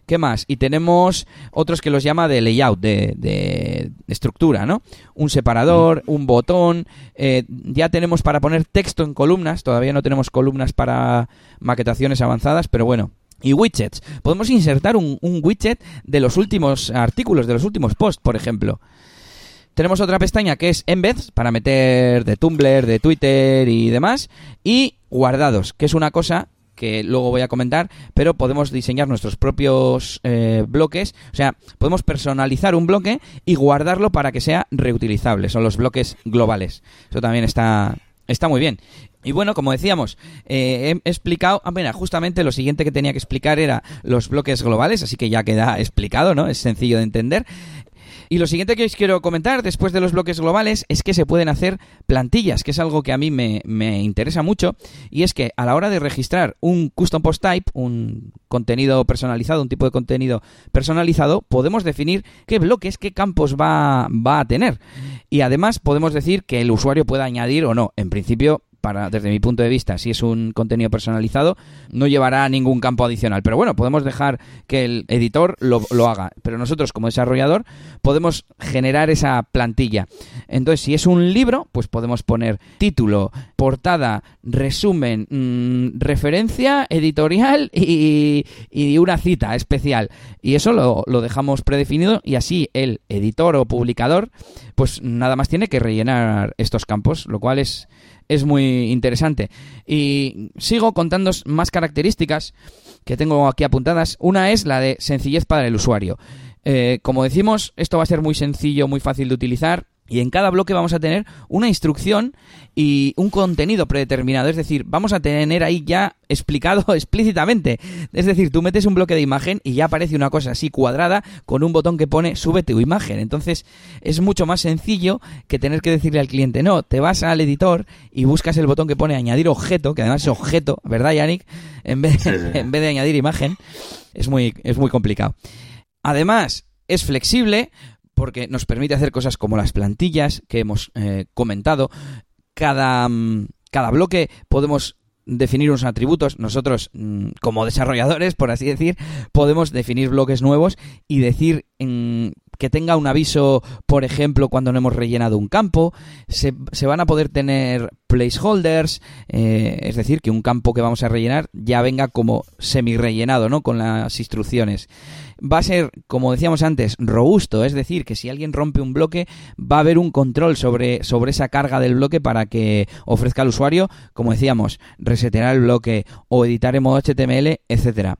¿Qué más? Y tenemos otros que los llama de layout, de, de estructura, ¿no? Un separador, un botón. Eh, ya tenemos para poner texto en columnas. Todavía no tenemos columnas para maquetaciones avanzadas, pero bueno, y widgets. Podemos insertar un, widget de los últimos artículos, de los últimos posts, por ejemplo. Tenemos otra pestaña que es Embeds, para meter de Tumblr, de Twitter y demás. Y guardados, que es una cosa que luego voy a comentar, pero podemos diseñar nuestros propios eh, bloques, o sea, podemos personalizar un bloque y guardarlo para que sea reutilizable, son los bloques globales. Eso también está, está muy bien. Y bueno, como decíamos, eh, he explicado, ah, mira, justamente lo siguiente que tenía que explicar era los bloques globales, así que ya queda explicado, ¿no? Es sencillo de entender. Y lo siguiente que os quiero comentar después de los bloques globales es que se pueden hacer plantillas, que es algo que a mí me, me, interesa mucho, y es que a la hora de registrar un custom post type, un contenido personalizado, un tipo de contenido personalizado, podemos definir qué bloques, qué campos va, va a tener. Y además podemos decir que el usuario pueda añadir o no. En principio, para, desde mi punto de vista, si es un contenido personalizado, no llevará ningún campo adicional. Pero bueno, podemos dejar que el editor lo, lo, haga. Pero nosotros, como desarrollador, podemos generar esa plantilla. Entonces, si es un libro, pues podemos poner título, portada, resumen, mm, referencia, editorial y, y, una cita especial. Y eso lo, lo dejamos predefinido y así el editor o publicador, pues nada más tiene que rellenar estos campos, lo cual es es muy interesante. Y sigo contando más características que tengo aquí apuntadas. Una es la de sencillez para el usuario. Eh, como decimos, esto va a ser muy sencillo, muy fácil de utilizar. Y en cada bloque vamos a tener una instrucción y un contenido predeterminado. Es decir, vamos a tener ahí ya explicado explícitamente. Es decir, tú metes un bloque de imagen y ya aparece una cosa así cuadrada con un botón que pone sube tu imagen. Entonces es mucho más sencillo que tener que decirle al cliente, no, te vas al editor y buscas el botón que pone añadir objeto, que además es objeto, ¿verdad, Yannick? En vez, en vez de añadir imagen. Es muy, es muy complicado. Además, es flexible porque nos permite hacer cosas como las plantillas que hemos eh, comentado. Cada, mm, cada bloque podemos definir unos atributos. Nosotros, mm, como desarrolladores, por así decir, podemos definir bloques nuevos y decir que tenga un aviso, por ejemplo, cuando no hemos rellenado un campo. Se, van a poder tener placeholders, eh, es decir, que un campo que vamos a rellenar ya venga como semi-rellenado, ¿no? Con las instrucciones. Va a ser, como decíamos antes, robusto, es decir, que si alguien rompe un bloque, va a haber un control sobre, sobre esa carga del bloque para que ofrezca al usuario, como decíamos, resetear el bloque o editar en modo HTML, etcétera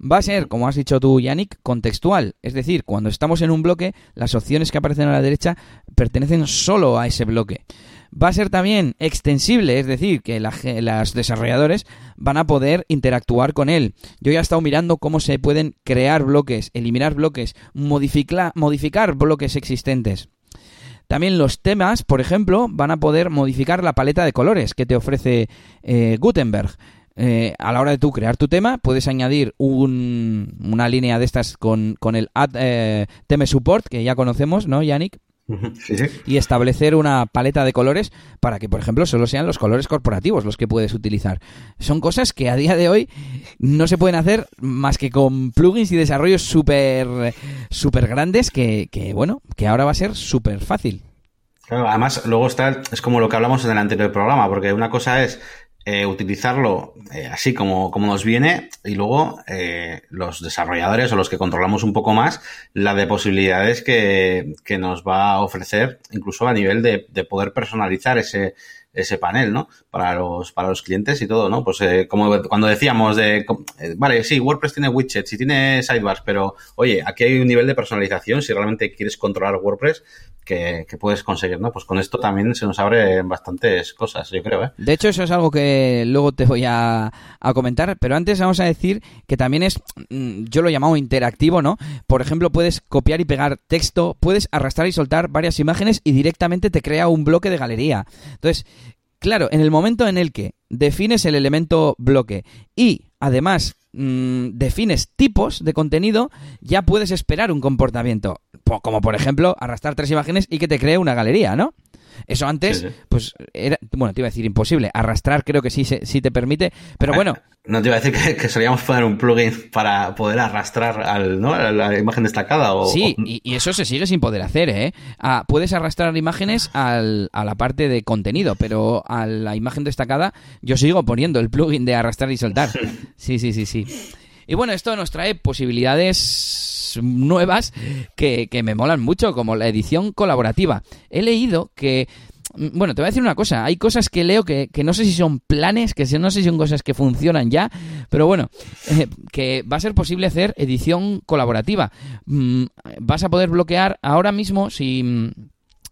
va a ser, como has dicho tú, Yannick, contextual. Es decir, cuando estamos en un bloque, las opciones que aparecen a la derecha pertenecen solo a ese bloque. Va a ser también extensible, es decir, que los desarrolladores van a poder interactuar con él. Yo ya he estado mirando cómo se pueden crear bloques, eliminar bloques, modificar bloques existentes. También los temas, por ejemplo, van a poder modificar la paleta de colores que te ofrece eh, Gutenberg. Eh, a la hora de tú crear tu tema, puedes añadir una línea de estas con, el Add eh, Theme Support, que ya conocemos, ¿no, Yannick? Sí, sí. Y establecer una paleta de colores para que, por ejemplo, solo sean los colores corporativos los que puedes utilizar. Son cosas que a día de hoy no se pueden hacer más que con plugins y desarrollos súper super grandes que, que, bueno, que ahora va a ser súper fácil. Claro, además, luego está, es como lo que hablamos en el anterior programa, porque una cosa es eh, utilizarlo eh, así como, como, nos viene y luego eh, los desarrolladores o los que controlamos un poco más la de posibilidades que, que nos va a ofrecer incluso a nivel de, de poder personalizar ese, ese panel, ¿no? Para los, para los clientes y todo, ¿no? Pues eh, como cuando decíamos de, eh, vale, sí, WordPress tiene widgets y tiene sidebars, pero oye, aquí hay un nivel de personalización si realmente quieres controlar WordPress que, que puedes conseguir, ¿no? Pues con esto también se nos abren bastantes cosas, yo creo, ¿eh? De hecho, eso es algo que luego te voy a, a comentar, pero antes vamos a decir que también es, mm, yo lo llamado interactivo, ¿no? Por ejemplo, puedes copiar y pegar texto, puedes arrastrar y soltar varias imágenes y directamente te crea un bloque de galería. Entonces, Claro, en el momento en el que defines el elemento bloque y además mm, defines tipos de contenido, ya puedes esperar un comportamiento, como por ejemplo arrastrar tres imágenes y que te cree una galería, ¿no? Eso antes, pues era, bueno, te iba a decir imposible. Arrastrar creo que sí, sí te permite, pero bueno. No te iba a decir que, solíamos poner un plugin para poder arrastrar al, ¿no? a la imagen destacada. O, sí, Y, eso se sigue sin poder hacer, ¿eh? Ah, puedes arrastrar imágenes al, a la parte de contenido, pero a la imagen destacada yo sigo poniendo el plugin de arrastrar y soltar. Sí, sí, sí, sí. Y bueno, esto nos trae posibilidades nuevas que, que me molan mucho, como la edición colaborativa. He leído que Mm, bueno, te voy a decir una cosa. Hay cosas que leo que, no sé si son planes, que no sé si son cosas que funcionan ya, pero bueno, eh, que va a ser posible hacer edición colaborativa. Mm, vas a poder bloquear ahora mismo si mm,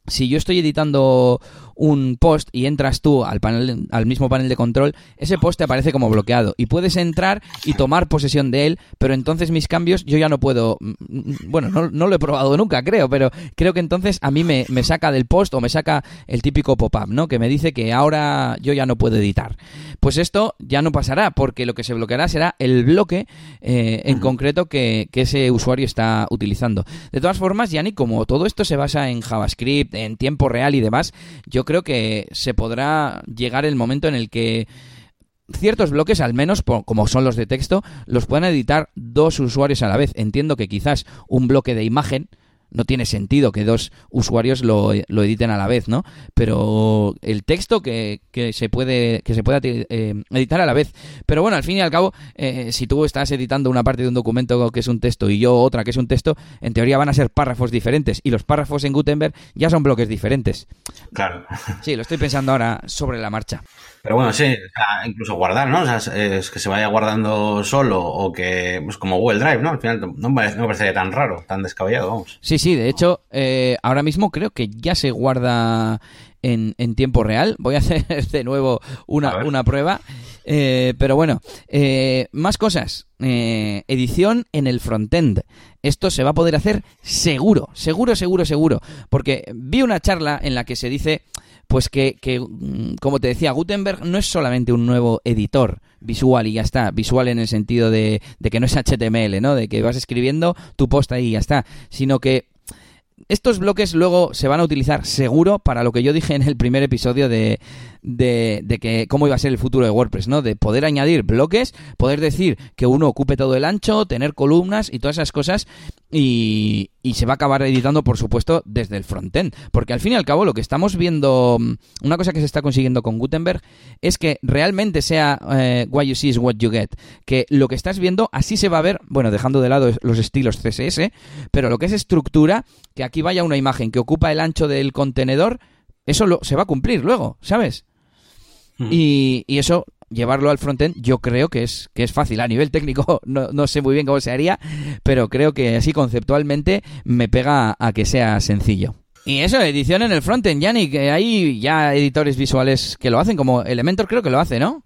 si yo estoy editando un post y entras tú al panel al mismo panel de control, ese post te aparece como bloqueado y puedes entrar y tomar posesión de él, pero entonces mis cambios yo ya no puedo, mm, bueno, no, lo he probado nunca, creo, pero creo que entonces a mí me, saca del post o me saca el típico pop-up, ¿no? Que me dice que ahora yo ya no puedo editar. Pues esto ya no pasará porque lo que se bloqueará será el bloque eh, en concreto que, que ese usuario está utilizando. De todas formas, Yanni, como todo esto se basa en JavaScript, en tiempo real y demás, yo creo que se podrá llegar el momento en el que ciertos bloques, al menos como son los de texto, los puedan editar dos usuarios a la vez. Entiendo que quizás un bloque de imagen no tiene sentido que dos usuarios lo, lo, editen a la vez, ¿no? Pero el texto que, que se puede que se pueda eh, editar a la vez. Pero bueno, al fin y al cabo, eh, si tú estás editando una parte de un documento que es un texto y yo otra que es un texto, en teoría van a ser párrafos diferentes y los párrafos en Gutenberg ya son bloques diferentes. Claro. Sí, lo estoy pensando ahora sobre la marcha. Pero bueno, sí, incluso guardar, ¿no? O sea, es que se vaya guardando solo o que, pues como Google Drive, ¿no? Al final no me, parecería tan raro, tan descabellado, vamos. Sí, sí, de hecho, eh, ahora mismo creo que ya se guarda en, en, tiempo real. Voy a hacer de nuevo una, una prueba. Eh, pero bueno, eh, más cosas. edición en el frontend. Esto se va a poder hacer seguro, seguro, seguro, seguro. Porque vi una charla en la que se dice pues que, que, mm, como te decía, Gutenberg no es solamente un nuevo editor visual y ya está, visual en el sentido de, de que no es HTML, ¿no? De que vas escribiendo tu post ahí y ya está, sino que estos bloques luego se van a utilizar seguro para lo que yo dije en el primer episodio de, de, de, que cómo iba a ser el futuro de WordPress, ¿no? De poder añadir bloques, poder decir que uno ocupe todo el ancho, tener columnas y todas esas cosas y, y se va a acabar editando, por supuesto, desde el frontend. Porque al fin y al cabo lo que estamos viendo, mm, una cosa que se está consiguiendo con Gutenberg es que realmente sea eh, what you see is what you get. Que lo que estás viendo así se va a ver, bueno, dejando de lado los estilos CSS, pero lo que es estructura, que aquí vaya una imagen que ocupa el ancho del contenedor, eso lo, se va a cumplir luego, ¿sabes? Hmm. Y, y, eso, llevarlo al frontend, yo creo que es, que es fácil. A nivel técnico no, no, sé muy bien cómo se haría, pero creo que así conceptualmente me pega a que sea sencillo. Y eso, edición en el frontend, Yannick, que hay ya editores visuales que lo hacen, como Elementor creo que lo hace, ¿no?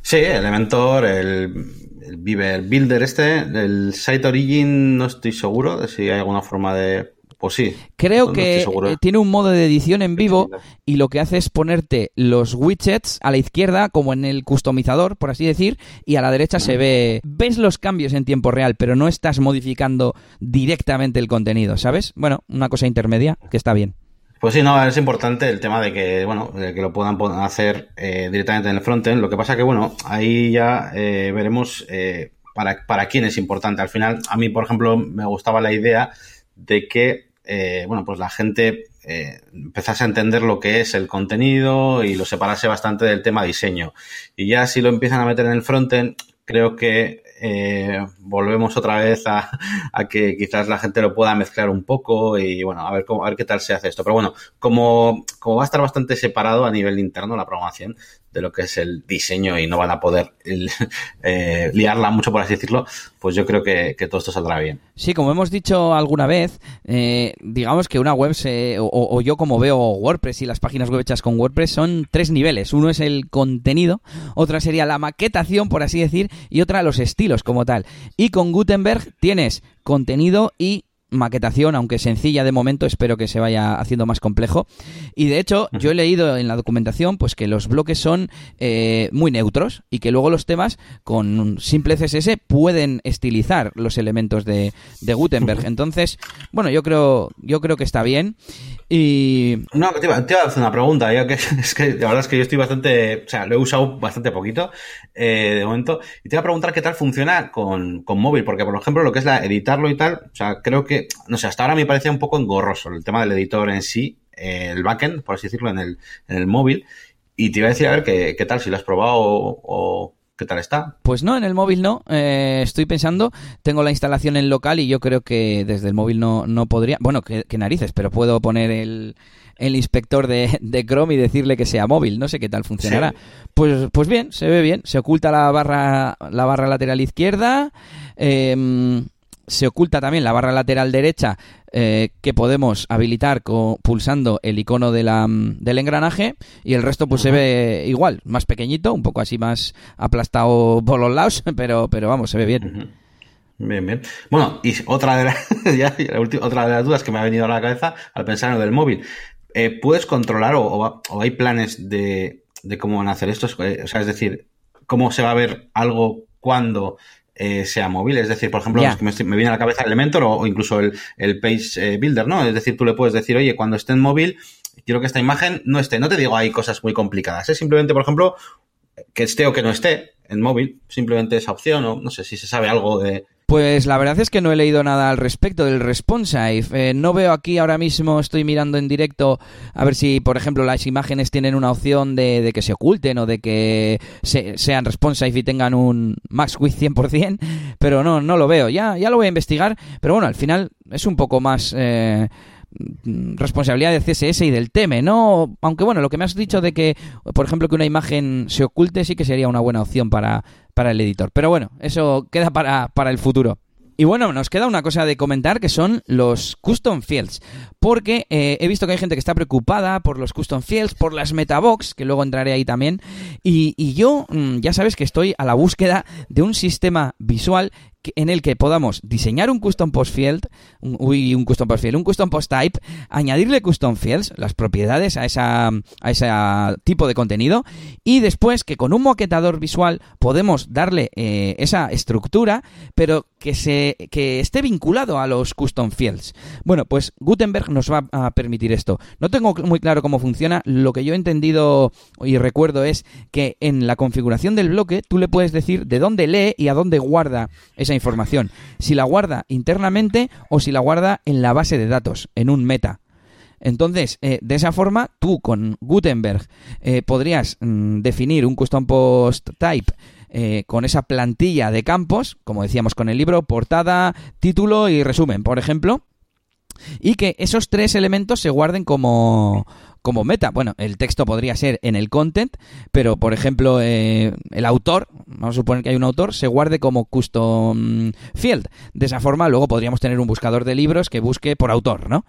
Sí, Elementor, el, el Builder este, el Site Origin no estoy seguro de si hay alguna forma de pues sí. Creo que eh, tiene un modo de edición en vivo y lo que hace es ponerte los widgets a la izquierda como en el customizador, por así decir, y a la derecha se ve, ves los cambios en tiempo real, pero no estás modificando directamente el contenido, ¿sabes? Bueno, una cosa intermedia que está bien. Pues sí, no, es importante el tema de que, bueno, que lo puedan hacer eh, directamente en el frontend. Lo que pasa que, bueno, ahí ya eh, veremos para, para quién es importante. Al final, a mí, por ejemplo, me gustaba la idea de que eh, bueno, pues la gente eh, empezase a entender lo que es el contenido y lo separase bastante del tema diseño. Y ya si lo empiezan a meter en el frontend, creo que eh, volvemos otra vez a, que quizás la gente lo pueda mezclar un poco y bueno, a ver cómo, a ver qué tal se hace esto. Pero bueno, como, como va a estar bastante separado a nivel interno la programación, de lo que es el diseño y no van a poder eh, liarla mucho, por así decirlo, pues yo creo que, todo esto saldrá bien. Sí, como hemos dicho alguna vez, eh, digamos que una web, se, o, yo como veo WordPress y las páginas web hechas con WordPress son tres niveles. Uno es el contenido, otra sería la maquetación, por así decir, y otra los estilos como tal. Y con Gutenberg tienes contenido y maquetación, aunque sencilla de momento, espero que se vaya haciendo más complejo. Y de hecho, yo he leído en la documentación pues que los bloques son eh, muy neutros y que luego los temas con un simple CSS pueden estilizar los elementos de, de Gutenberg. Entonces, bueno, yo creo, yo creo que está bien. Y... No, te iba, a hacer una pregunta, que, es que la verdad es que yo estoy bastante, o sea, lo he usado bastante poquito eh, de momento, y te iba a preguntar qué tal funciona con, con, móvil, porque por ejemplo lo que es la editarlo y tal, o sea, creo que, no sé, hasta ahora me parece un poco engorroso el tema del editor en sí, eh, el backend, por así decirlo, en el, en el móvil, y te iba a decir a ver qué, qué tal, si lo has probado o, ¿Qué tal está? Pues no, en el móvil no. Eh, estoy pensando, tengo la instalación en local y yo creo que desde el móvil no, no podría. Bueno, que, narices, pero puedo poner el, el inspector de, de, Chrome y decirle que sea móvil. No sé qué tal funcionará. Pues, pues bien, se ve bien. Se oculta la barra, la barra lateral izquierda. Eh, se oculta también la barra lateral derecha eh, que podemos habilitar pulsando el icono de la, mm, del engranaje y el resto pues se ve igual, más pequeñito, un poco así más aplastado por los lados, pero, pero vamos, se ve bien. Bien, bien. Bueno, y otra de, otra de las dudas que me ha venido a la cabeza al pensar en lo del móvil. Eh, ¿Puedes controlar o, hay planes de, de, cómo van a hacer esto? O sea, es decir, ¿cómo se va a ver algo cuando eh, sea móvil. Es decir, por ejemplo, me, viene a la cabeza Elementor o, incluso el, el Page eh, Builder, ¿no? Es decir, tú le puedes decir, oye, cuando esté en móvil, quiero que esta imagen no esté. No te digo hay cosas muy complicadas. Es simplemente, por ejemplo, que esté o que no esté en móvil. Simplemente esa opción o no sé si se sabe algo de, pues la verdad es que no he leído nada al respecto del responsive. Eh, no veo aquí ahora mismo, estoy mirando en directo a ver si, por ejemplo, las imágenes tienen una opción de, que se oculten o de que sean responsive y tengan un max width 100%, pero no, no lo veo. Ya, ya lo voy a investigar, pero bueno, al final es un poco más... Eh, responsabilidad de CSS y del teme, ¿no? Aunque bueno, lo que me has dicho de que, por ejemplo, que una imagen se oculte sí que sería una buena opción para, para el editor. Pero bueno, eso queda para, para el futuro. Y bueno, nos queda una cosa de comentar que son los custom fields. Porque eh, he visto que hay gente que está preocupada por los custom fields, por las metabox, que luego entraré ahí también. Y, y yo, mm, ya sabes que estoy a la búsqueda de un sistema visual en el que podamos diseñar un custom post field, un, uy, un custom post field, un custom post type, añadirle custom fields, las propiedades a esa a ese tipo de contenido y después que con un moquetador visual podemos darle eh, esa estructura, pero que se que esté vinculado a los custom fields. Bueno, pues Gutenberg nos va a permitir esto. No tengo muy claro cómo funciona, lo que yo he entendido y recuerdo es que en la configuración del bloque tú le puedes decir de dónde lee y a dónde guarda esa información, si la guarda internamente o si la guarda en la base de datos, en un meta. Entonces, eh, de esa forma, tú con Gutenberg eh, podrías mm, definir un custom post type eh, con esa plantilla de campos, como decíamos con el libro, portada, título y resumen, por ejemplo, y que esos tres elementos se guarden como, como meta. Bueno, el texto podría ser en el content, pero por ejemplo, eh, el autor, vamos a suponer que hay un autor, se guarde como custom field. De esa forma, luego podríamos tener un buscador de libros que busque por autor, ¿no?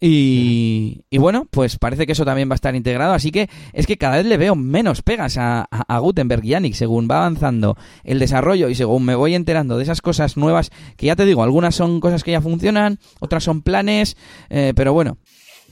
Y, bueno, pues parece que eso también va a estar integrado, así que es que cada vez le veo menos pegas a, a, Gutenberg y Yannick según va avanzando el desarrollo y según me voy enterando de esas cosas nuevas, que ya te digo, algunas son cosas que ya funcionan, otras son planes, eh, pero bueno,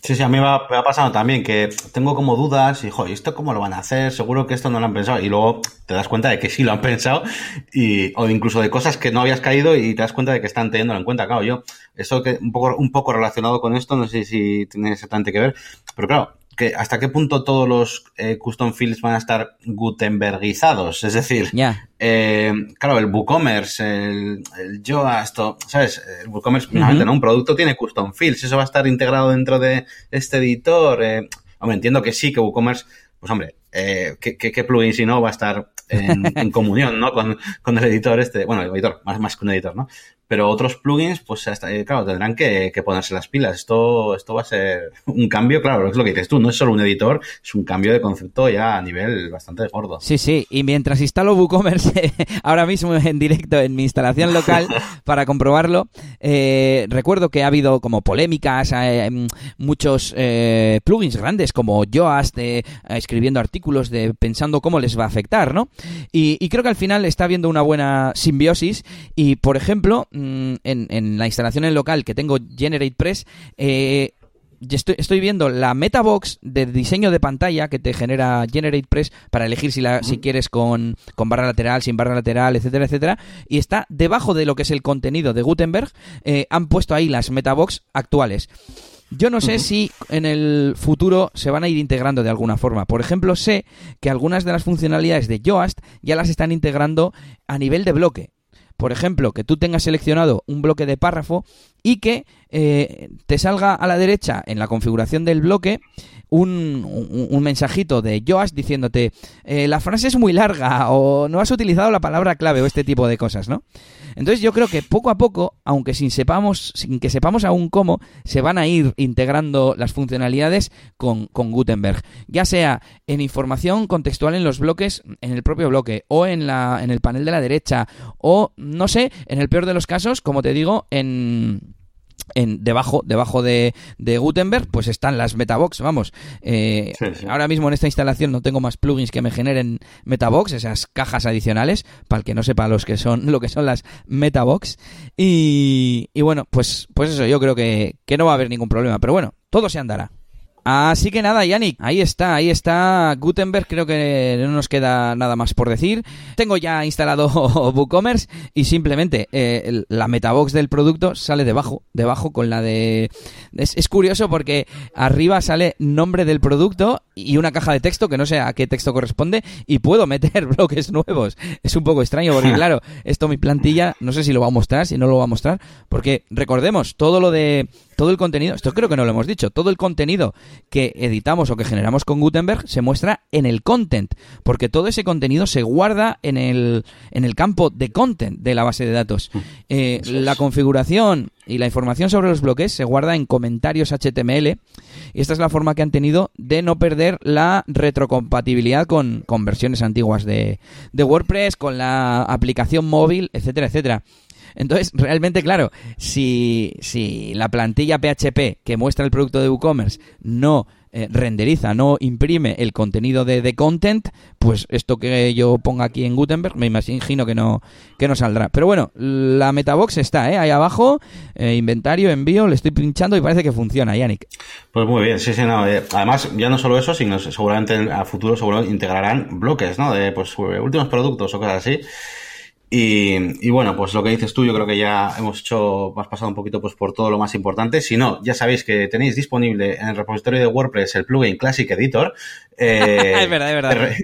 Sí, sí, a mí me ha, pasado también que tengo como dudas y, joder, ¿esto cómo lo van a hacer? Seguro que esto no lo han pensado. Y luego te das cuenta de que sí lo han pensado y, o incluso de cosas que no habías caído y te das cuenta de que están teniéndolo en cuenta. Claro, yo, eso que un poco, un poco relacionado con esto, no sé si tiene exactamente que ver, pero claro, que hasta qué punto todos los eh, custom fields van a estar gutenbergizados. Es decir, eh, claro, el WooCommerce, el, el Yoast, ¿sabes? El WooCommerce, finalmente, ¿no? Un producto tiene custom fields. Eso va a estar integrado dentro de este editor. Eh, hombre, entiendo que sí, que WooCommerce, pues hombre, eh, ¿qué, qué, plugin si no va a estar en, comunión, ¿no? Con, con, el editor este, bueno, el editor, más, más que un editor, ¿no? Pero otros plugins, pues hasta, eh, claro, tendrán que, ponerse las pilas. Esto, esto va a ser un cambio, claro, es lo que dices tú, no es solo un editor, es un cambio de concepto ya a nivel bastante gordo. Sí, sí, y mientras instalo WooCommerce ahora mismo en directo en mi instalación local para comprobarlo, eh, recuerdo que ha habido como polémicas, eh, muchos plugins grandes como Yoast escribiendo artículos de pensando cómo les va a afectar, ¿no? Y, y creo que al final está habiendo una buena simbiosis y, por ejemplo, Mm, en, la instalación en local que tengo GeneratePress, eh, Estoy, viendo la metabox de diseño de pantalla que te genera GeneratePress para elegir si, la, si quieres con, barra lateral, sin barra lateral, etcétera, etcétera. Y está debajo de lo que es el contenido de Gutenberg. Eh, han puesto ahí las metabox actuales. Yo no sé si en el futuro se van a ir integrando de alguna forma. Por ejemplo, sé que algunas de las funcionalidades de Yoast ya las están integrando a nivel de bloque. Por ejemplo, que tú tengas seleccionado un bloque de párrafo y que eh, te salga a la derecha en la configuración del bloque un, un, mensajito de Joas diciéndote eh, la frase es muy larga o no has utilizado la palabra clave o este tipo de cosas, ¿no? Entonces yo creo que poco a poco, aunque sin sepamos, sin que sepamos aún cómo, se van a ir integrando las funcionalidades con, con Gutenberg. Ya sea en información contextual en los bloques, en el propio bloque, o en la, en el panel de la derecha, o no sé, en el peor de los casos, como te digo, en en, debajo, debajo de, de, Gutenberg, pues están las Metabox, vamos. Eh, ahora mismo en esta instalación no tengo más plugins que me generen Metabox, esas cajas adicionales, para el que no sepa los que son, lo que son las Metabox. Y, y bueno, pues, pues eso, yo creo que, que no va a haber ningún problema. Pero bueno, todo se andará. Así que nada, Yannick, ahí está, ahí está Gutenberg, creo que no nos queda nada más por decir. Tengo ya instalado WooCommerce y simplemente eh, la metabox del producto sale debajo, debajo con la de... Es, curioso porque arriba sale nombre del producto y una caja de texto que no sé a qué texto corresponde y puedo meter bloques nuevos. Es un poco extraño porque claro, esto mi plantilla, no sé si lo va a mostrar, si no lo va a mostrar, porque recordemos, todo lo de todo el contenido, esto creo que no lo hemos dicho, todo el contenido que editamos o que generamos con Gutenberg se muestra en el content, porque todo ese contenido se guarda en el, en el campo de content de la base de datos. Mm. Eh, la configuración y la información sobre los bloques se guarda en comentarios HTML y esta es la forma que han tenido de no perder la retrocompatibilidad con, con versiones antiguas de, de WordPress, con la aplicación móvil, etcétera, etcétera. Entonces, realmente, claro, si, si la plantilla PHP que muestra el producto de WooCommerce no eh, renderiza, no imprime el contenido de, de, content, pues esto que yo ponga aquí en Gutenberg, me imagino que no, que no saldrá. Pero bueno, la metabox está, ¿eh? Ahí abajo, eh, inventario, envío, le estoy pinchando y parece que funciona, Yannick. Pues muy bien, sí, sí, no. Eh, además, ya no solo eso, sino seguramente a futuro seguro integrarán bloques, ¿no? De pues últimos productos o cosas así. Y, bueno, pues lo que dices tú, yo creo que ya hemos hecho, has pasado un poquito pues por todo lo más importante. Si no, ya sabéis que tenéis disponible en el repositorio de WordPress el plugin Classic Editor. Eh, es verdad, es verdad.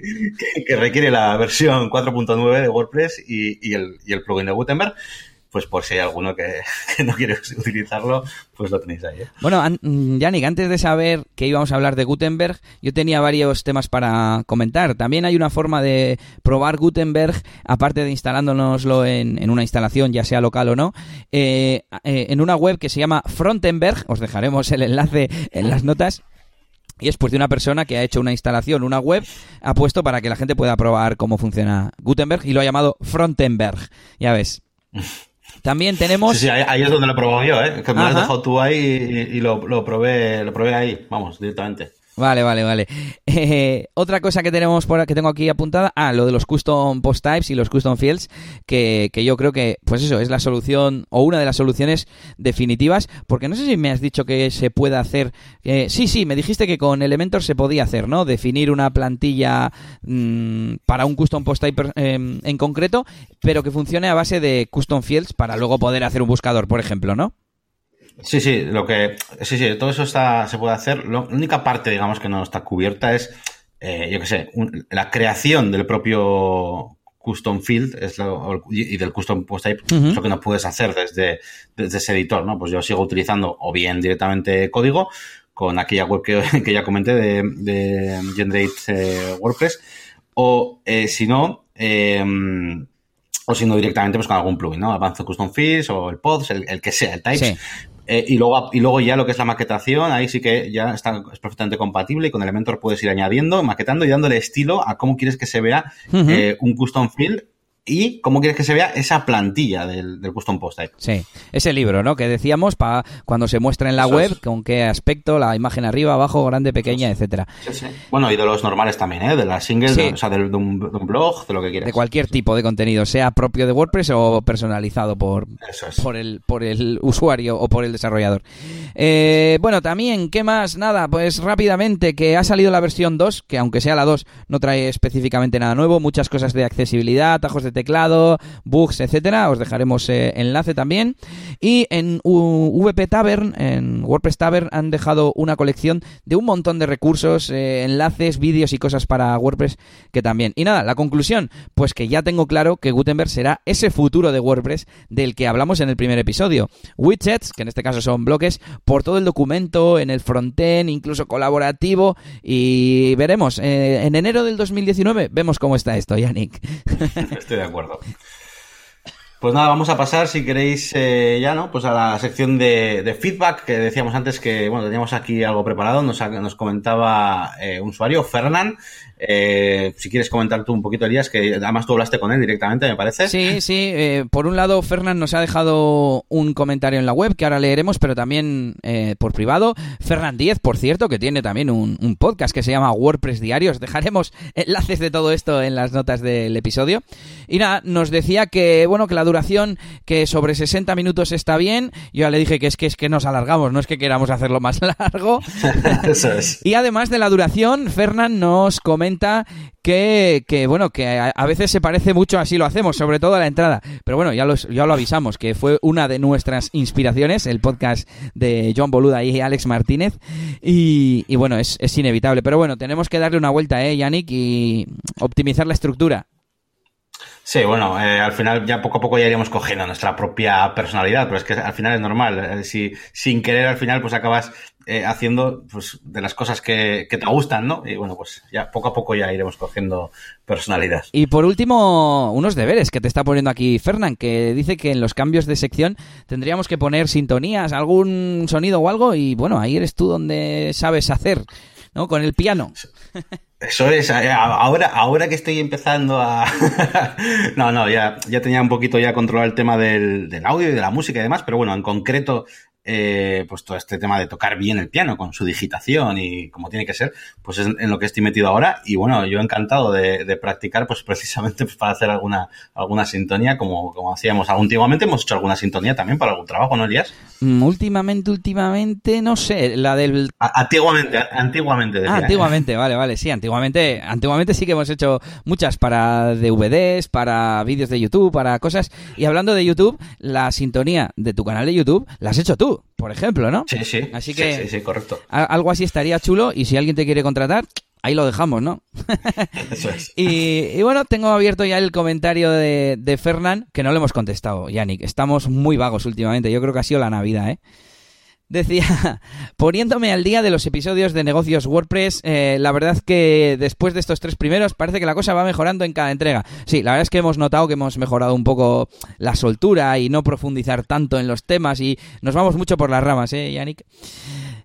Que, requiere la versión 4.9 de WordPress y, y, el, y el plugin de Gutenberg pues por si hay alguno que, no quiere utilizarlo, pues lo tenéis ahí. ¿eh? Bueno, mm, Yannick, antes de saber que íbamos a hablar de Gutenberg, yo tenía varios temas para comentar. También hay una forma de probar Gutenberg, aparte de instalándonoslo en, en una instalación, ya sea local o no, eh, eh, en una web que se llama Frontenberg, os dejaremos el enlace en las notas, y es pues de una persona que ha hecho una instalación, una web, ha puesto para que la gente pueda probar cómo funciona Gutenberg y lo ha llamado Frontenberg. Ya ves. También tenemos. Sí, sí, ahí, es donde lo he probado yo, ¿eh? Que me lo has dejado tú ahí y, lo, lo, probé, lo probé ahí, vamos, directamente. Vale, vale, vale. Eh, otra cosa que tenemos por que tengo aquí apuntada, ah, lo de los custom post types y los custom fields, que, que, yo creo que, pues eso, es la solución o una de las soluciones definitivas, porque no sé si me has dicho que se puede hacer. Eh, sí, sí, me dijiste que con Elementor se podía hacer, ¿no? Definir una plantilla mm, para un custom post type em, en concreto, pero que funcione a base de custom fields para luego poder hacer un buscador, por ejemplo, ¿no? Sí, sí, lo que. Sí, sí, todo eso está, se puede hacer. la única parte, digamos, que no está cubierta es, eh, yo qué sé, la creación del propio custom field es lo, y del custom post type es lo que no puedes hacer desde, desde ese editor, ¿no? Pues yo sigo utilizando o bien directamente código con aquella web que, que ya comenté de, de Generate eh, WordPress o eh, si no, em, o si no directamente pues con algún plugin, ¿no? Advanced Custom Fields o el Pods, el, el que sea, el Types. Eh, y, luego, y luego ya lo que es la maquetación, ahí sí que ya está, es perfectamente compatible y con Elementor puedes ir añadiendo, maquetando y dándole estilo a cómo quieres que se vea eh, un custom field y cómo quieres que se vea esa plantilla del, custom post type. Sí, ese libro, ¿no? Que decíamos para cuando se muestra en la web, con qué aspecto, la imagen arriba, abajo, grande, pequeña, etcétera. Sí, sí. Bueno, y de los normales también, ¿eh? De las singles, o sea, de, un, blog, de lo que quieras. De cualquier tipo de contenido, sea propio de WordPress o personalizado por, por, el, por el usuario o por el desarrollador. Eh, bueno, también, ¿qué más? Nada, pues rápidamente, que ha salido la versión 2, que aunque sea la 2, no trae específicamente nada nuevo, muchas cosas de accesibilidad, atajos de teclado, bugs, etcétera. Os dejaremos eh, enlace también. Y en VP Tavern, en WordPress Tavern, han dejado una colección de un montón de recursos, eh, enlaces, vídeos y cosas para WordPress que también. Y nada, la conclusión, pues que ya tengo claro que Gutenberg será ese futuro de WordPress del que hablamos en el primer episodio. Widgets, que en este caso son bloques, por todo el documento, en el frontend, incluso colaborativo. Y veremos, eh, en enero del 2019 vemos cómo está esto, Yannick. Estoy acuerdo. Pues nada, vamos a pasar, si queréis, eh, ya, ¿no? Pues a la sección de, feedback que decíamos antes que, bueno, teníamos aquí algo preparado. Nos, nos comentaba eh, un usuario, Fernán, eh, si quieres comentar tú un poquito, Elías, que además tú hablaste con él directamente, me parece. Sí, sí. Eh, por un lado, Fernán nos ha dejado un comentario en la web que ahora leeremos, pero también eh, por privado. Fernán 10, por cierto, que tiene también un, un, podcast que se llama WordPress Diarios. Dejaremos enlaces de todo esto en las notas del episodio. Y nada, nos decía que, bueno, que la duración, que sobre 60 minutos está bien. Yo ya le dije que es que es que nos alargamos, no es que queramos hacerlo más largo. Eso es. Y además de la duración, Fernán nos comenta que, que bueno, que a, veces se parece mucho así lo hacemos, sobre todo a la entrada. Pero bueno, ya, ya lo avisamos, que fue una de nuestras inspiraciones, el podcast de John Boluda y Alex Martínez. Y, y bueno, es, es, inevitable. Pero bueno, tenemos que darle una vuelta, ¿eh, Yannick? Y optimizar la estructura. Sí, bueno, eh, al final ya poco a poco ya iremos cogiendo nuestra propia personalidad, pero es que al final es normal. Eh, si sin querer al final pues acabas eh, haciendo pues, de las cosas que, que, te gustan, ¿no? Y bueno, pues ya poco a poco ya iremos cogiendo personalidad. Y por último, unos deberes que te está poniendo aquí Fernán, que dice que en los cambios de sección tendríamos que poner sintonías, algún sonido o algo, y bueno, ahí eres tú donde sabes hacer, ¿no? Con el piano. Eso es, eh, ahora, ahora que estoy empezando a... no, no, ya, ya tenía un poquito ya controlado el tema del, del audio y de la música y demás, pero bueno, en concreto eh, pues todo este tema de tocar bien el piano con su digitación y como tiene que ser, pues es en lo que estoy metido ahora. Y bueno, yo encantado de, practicar, pues precisamente pues, para hacer alguna, alguna sintonía, como, como hacíamos antiguamente, hemos hecho alguna sintonía también para algún trabajo, ¿no, Elías? Mm, últimamente, últimamente, no sé, la del... antiguamente, antiguamente. Decía, ah, ¿eh? antiguamente, vale, vale, sí, antiguamente, antiguamente sí que hemos hecho muchas para DVDs, para vídeos de YouTube, para cosas. Y hablando de YouTube, la sintonía de tu canal de YouTube la has hecho tú por ejemplo, ¿no? Sí, sí. Así que sí, sí, correcto. algo así estaría chulo y si alguien te quiere contratar, ahí lo dejamos, ¿no? Eso es. y, bueno, tengo abierto ya el comentario de, de Fernán, que no le hemos contestado, Yannick. Estamos muy vagos últimamente. Yo creo que ha sido la Navidad, ¿eh? Decía, poniéndome al día de los episodios de negocios WordPress, eh, la verdad que después de estos tres primeros parece que la cosa va mejorando en cada entrega. Sí, la verdad es que hemos notado que hemos mejorado un poco la soltura y no profundizar tanto en los temas y nos vamos mucho por las ramas, ¿eh, Yannick?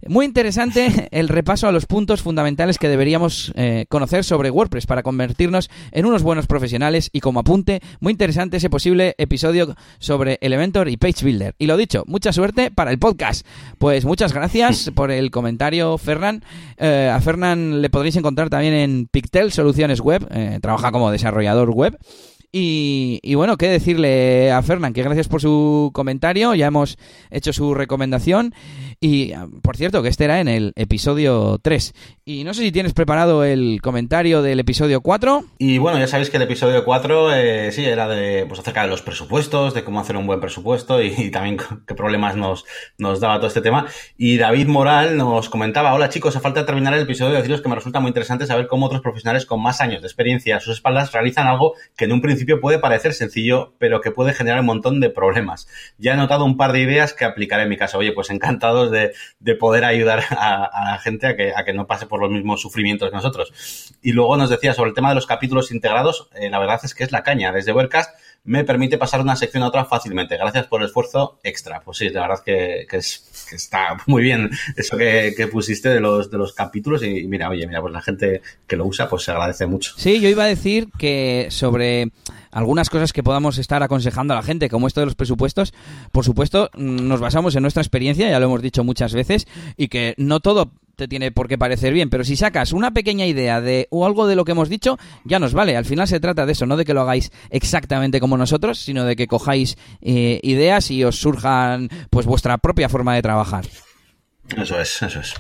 Muy interesante el repaso a los puntos fundamentales que deberíamos eh, conocer sobre WordPress para convertirnos en unos buenos profesionales y como apunte, muy interesante ese posible episodio sobre Elementor y Page Builder. Y lo dicho, mucha suerte para el podcast. Pues muchas gracias por el comentario, Fernan. Eh, a Fernan le podréis encontrar también en Pictel Soluciones Web, eh, trabaja como desarrollador web. Y, y, bueno, qué decirle a Fernán, que gracias por su comentario, ya hemos hecho su recomendación. Y ah, por cierto, que este era en el episodio 3. Y no sé si tienes preparado el comentario del episodio 4. Y bueno, ya sabéis que el episodio 4 eh, sí era de pues acerca de los presupuestos, de cómo hacer un buen presupuesto y, también qué problemas nos, nos daba todo este tema. Y David Moral nos comentaba, hola chicos, a falta de terminar el episodio, deciros que me resulta muy interesante saber cómo otros profesionales con más años de experiencia a sus espaldas realizan algo que en un principio puede parecer sencillo, pero que puede generar un montón de problemas. Ya he notado un par de ideas que aplicaré en mi caso. Oye, pues encantados de, poder ayudar a, la gente a que, no pase por los mismos sufrimientos que nosotros. Y luego nos decía sobre el tema de los capítulos integrados, eh, la verdad es que es la caña. Desde Webcast me permite pasar de una sección a otra fácilmente. Gracias por el esfuerzo extra. Pues sí, la verdad que, que, es, que está muy bien eso que, que, pusiste de los, de los capítulos y, mira, oye, mira, pues la gente que lo usa pues se agradece mucho. Sí, yo iba a decir que sobre algunas cosas que podamos estar aconsejando a la gente, como esto de los presupuestos, por supuesto, nos basamos en nuestra experiencia, ya lo hemos dicho muchas veces, y que no todo te tiene por qué parecer bien, pero si sacas una pequeña idea de o algo de lo que hemos dicho, ya nos vale. Al final se trata de eso, no de que lo hagáis exactamente como nosotros, sino de que cojáis eh, ideas y os surjan pues vuestra propia forma de trabajar. Eso es, eso es.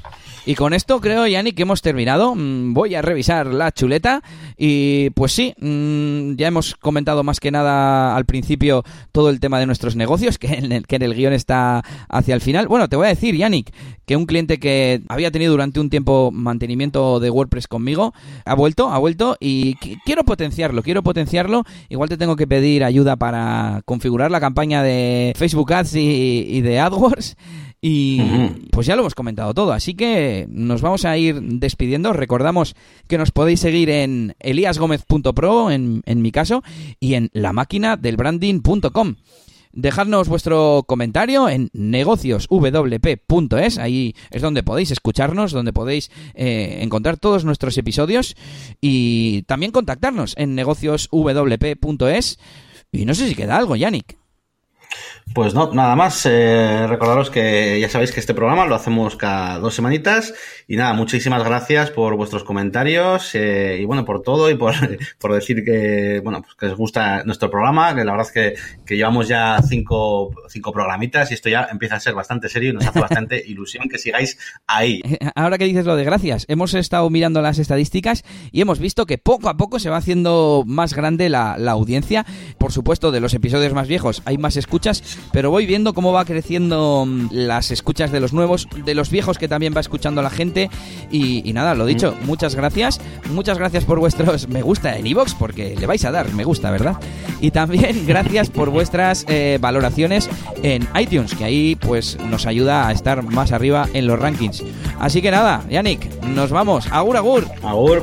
Y con esto creo, Yanni, que hemos terminado. Mm, voy a revisar la chuleta y pues sí, mm, ya hemos comentado más que nada al principio todo el tema de nuestros negocios, que en el, que en el guion está hacia el final. Bueno, te voy a decir, Yannick, que un cliente que había tenido durante un tiempo mantenimiento de WordPress conmigo ha vuelto, ha vuelto y quiero potenciarlo, quiero potenciarlo. Igual te tengo que pedir ayuda para configurar la campaña de Facebook Ads y, y de AdWords. Y pues ya lo hemos comentado todo, así que nos vamos a ir despidiendo. Recordamos que nos podéis seguir en eliasgomez.pro, en, en mi caso, y en la máquina del branding.com. Dejadnos vuestro comentario en negocioswp.es, ahí es donde podéis escucharnos, donde podéis eh, encontrar todos nuestros episodios y también contactarnos en negocioswp.es. Y no sé si queda algo, Yannick. Pues no, nada más. Eh, recordaros que ya sabéis que este programa lo hacemos cada dos semanitas. Y nada, muchísimas gracias por vuestros comentarios eh, y bueno, por todo y por, por decir que, bueno, pues que os gusta nuestro programa, que la verdad es que, que llevamos ya cinco, cinco programitas y esto ya empieza a ser bastante serio y nos hace bastante ilusión que sigáis ahí. Ahora que dices lo de gracias, hemos estado mirando las estadísticas y hemos visto que poco a poco se va haciendo más grande la, la audiencia. Por supuesto, de los episodios más viejos hay más escuchas, pero voy viendo cómo va creciendo mm, las escuchas de los nuevos, de los viejos que también va escuchando la gente. Y, nada, lo dicho, muchas gracias. Muchas gracias por vuestros me gusta en iVoox, porque le vais a dar me gusta, ¿verdad? Y también gracias por vuestras eh, valoraciones en iTunes, que ahí pues nos ayuda a estar más arriba en los rankings. Así que nada, Yannick, nos vamos. Agur, agur. Agur.